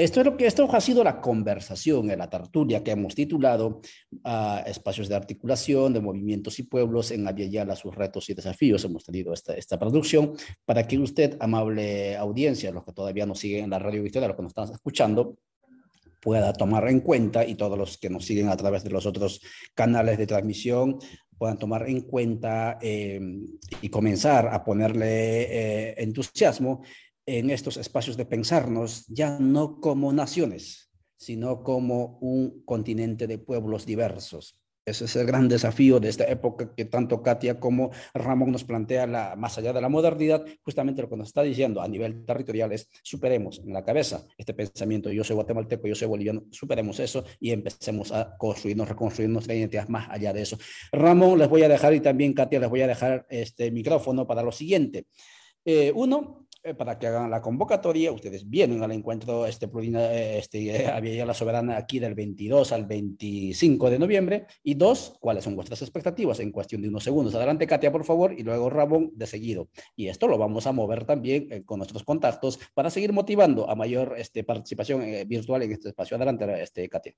Esto, es lo que, esto ha sido la conversación en la tertulia que hemos titulado uh, Espacios de articulación de movimientos y pueblos en Aviala, sus retos y desafíos. Hemos tenido esta, esta producción para que usted, amable audiencia, los que todavía nos siguen en la radio victoria, los que nos están escuchando, pueda tomar en cuenta y todos los que nos siguen a través de los otros canales de transmisión puedan tomar en cuenta eh, y comenzar a ponerle eh, entusiasmo en estos espacios de pensarnos ya no como naciones, sino como un continente de pueblos diversos. Ese es el gran desafío de esta época que tanto Katia como Ramón nos plantea la, más allá de la modernidad, justamente lo que nos está diciendo a nivel territorial es superemos en la cabeza este pensamiento, yo soy guatemalteco, yo soy boliviano, superemos eso y empecemos a construirnos, reconstruir nuestra identidad más allá de eso. Ramón, les voy a dejar y también Katia, les voy a dejar este micrófono para lo siguiente. Eh, uno, para que hagan la convocatoria. Ustedes vienen al encuentro este, este, había la soberana aquí del 22 al 25 de noviembre. Y dos, ¿cuáles son vuestras expectativas en cuestión de unos segundos? Adelante, Katia, por favor, y luego Ramón de seguido. Y esto lo vamos a mover también eh, con nuestros contactos para seguir motivando a mayor este, participación eh, virtual en este espacio. Adelante, este, Katia.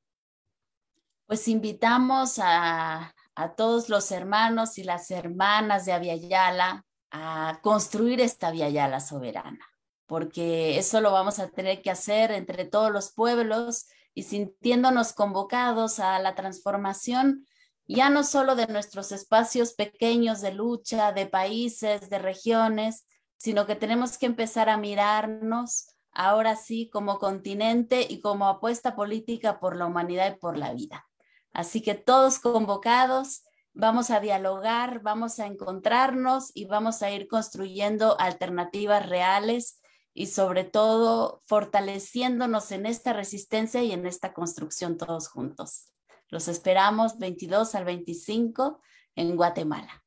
Pues invitamos a, a todos los hermanos y las hermanas de Aviala a construir esta vía ya la soberana, porque eso lo vamos a tener que hacer entre todos los pueblos y sintiéndonos convocados a la transformación ya no solo de nuestros espacios pequeños de lucha, de países, de regiones, sino que tenemos que empezar a mirarnos ahora sí como continente y como apuesta política por la humanidad y por la vida. Así que todos convocados, vamos a dialogar, vamos a encontrarnos y vamos a ir construyendo alternativas reales y sobre todo fortaleciéndonos en esta resistencia y en esta construcción todos juntos. Los esperamos 22 al 25 en Guatemala.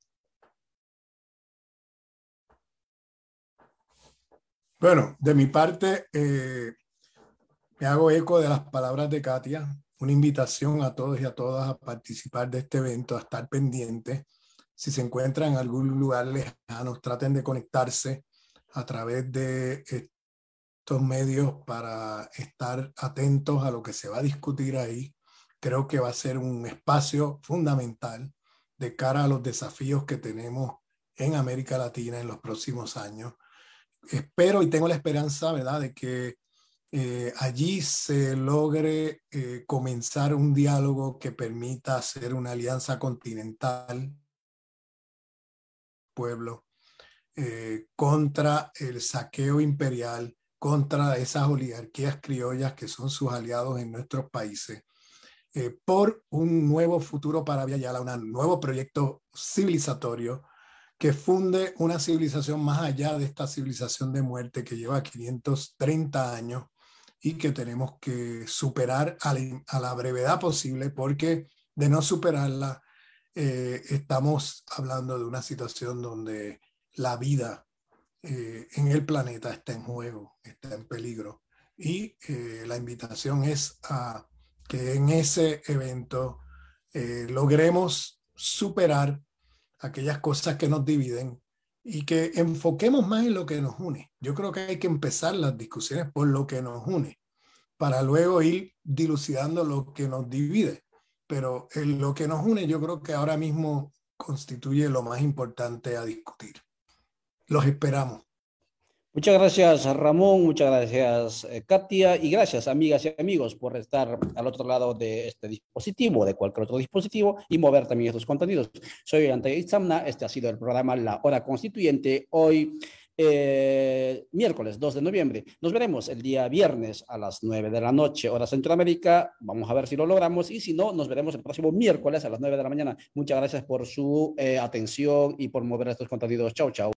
Bueno, de mi parte, eh, me hago eco de las palabras de Katia, una invitación a todos y a todas a participar de este evento, a estar pendientes. Si se encuentran en algún lugar lejano, traten de conectarse a través de estos medios para estar atentos a lo que se va a discutir ahí. Creo que va a ser un espacio fundamental de cara a los desafíos que tenemos en América Latina en los próximos años. Espero y tengo la esperanza, ¿verdad?, de que eh, allí se logre eh, comenzar un diálogo que permita hacer una alianza continental pueblo eh, contra el saqueo imperial, contra esas oligarquías criollas que son sus aliados en nuestros países, por un nuevo futuro para Villayala, un nuevo proyecto civilizatorio que funde una civilización más allá de esta civilización de muerte que lleva 530 años y que tenemos que superar a la, brevedad posible porque de no superarla eh, estamos hablando de una situación donde la vida eh, en el planeta está en juego, está en peligro. Y eh, la invitación es a que en ese evento logremos superar aquellas cosas que nos dividen y que enfoquemos más en lo que nos une. Yo creo que hay que empezar las discusiones por lo que nos une, para luego ir dilucidando lo que nos divide. Pero en lo que nos une yo creo que ahora mismo constituye lo más importante a discutir. Los esperamos. Muchas gracias Ramón, muchas gracias eh, Katia y gracias amigas y amigos por estar al otro lado de este dispositivo, de cualquier otro dispositivo y mover también estos contenidos. Soy Ante Itzamna, este ha sido el programa La Hora Constituyente, hoy eh, miércoles 2 de noviembre. Nos veremos el día viernes a las 9 de la noche, hora Centroamérica. Vamos a ver si lo logramos y si no, nos veremos el próximo miércoles a las 9 de la mañana. Muchas gracias por su eh, atención y por mover estos contenidos. Chao, chao.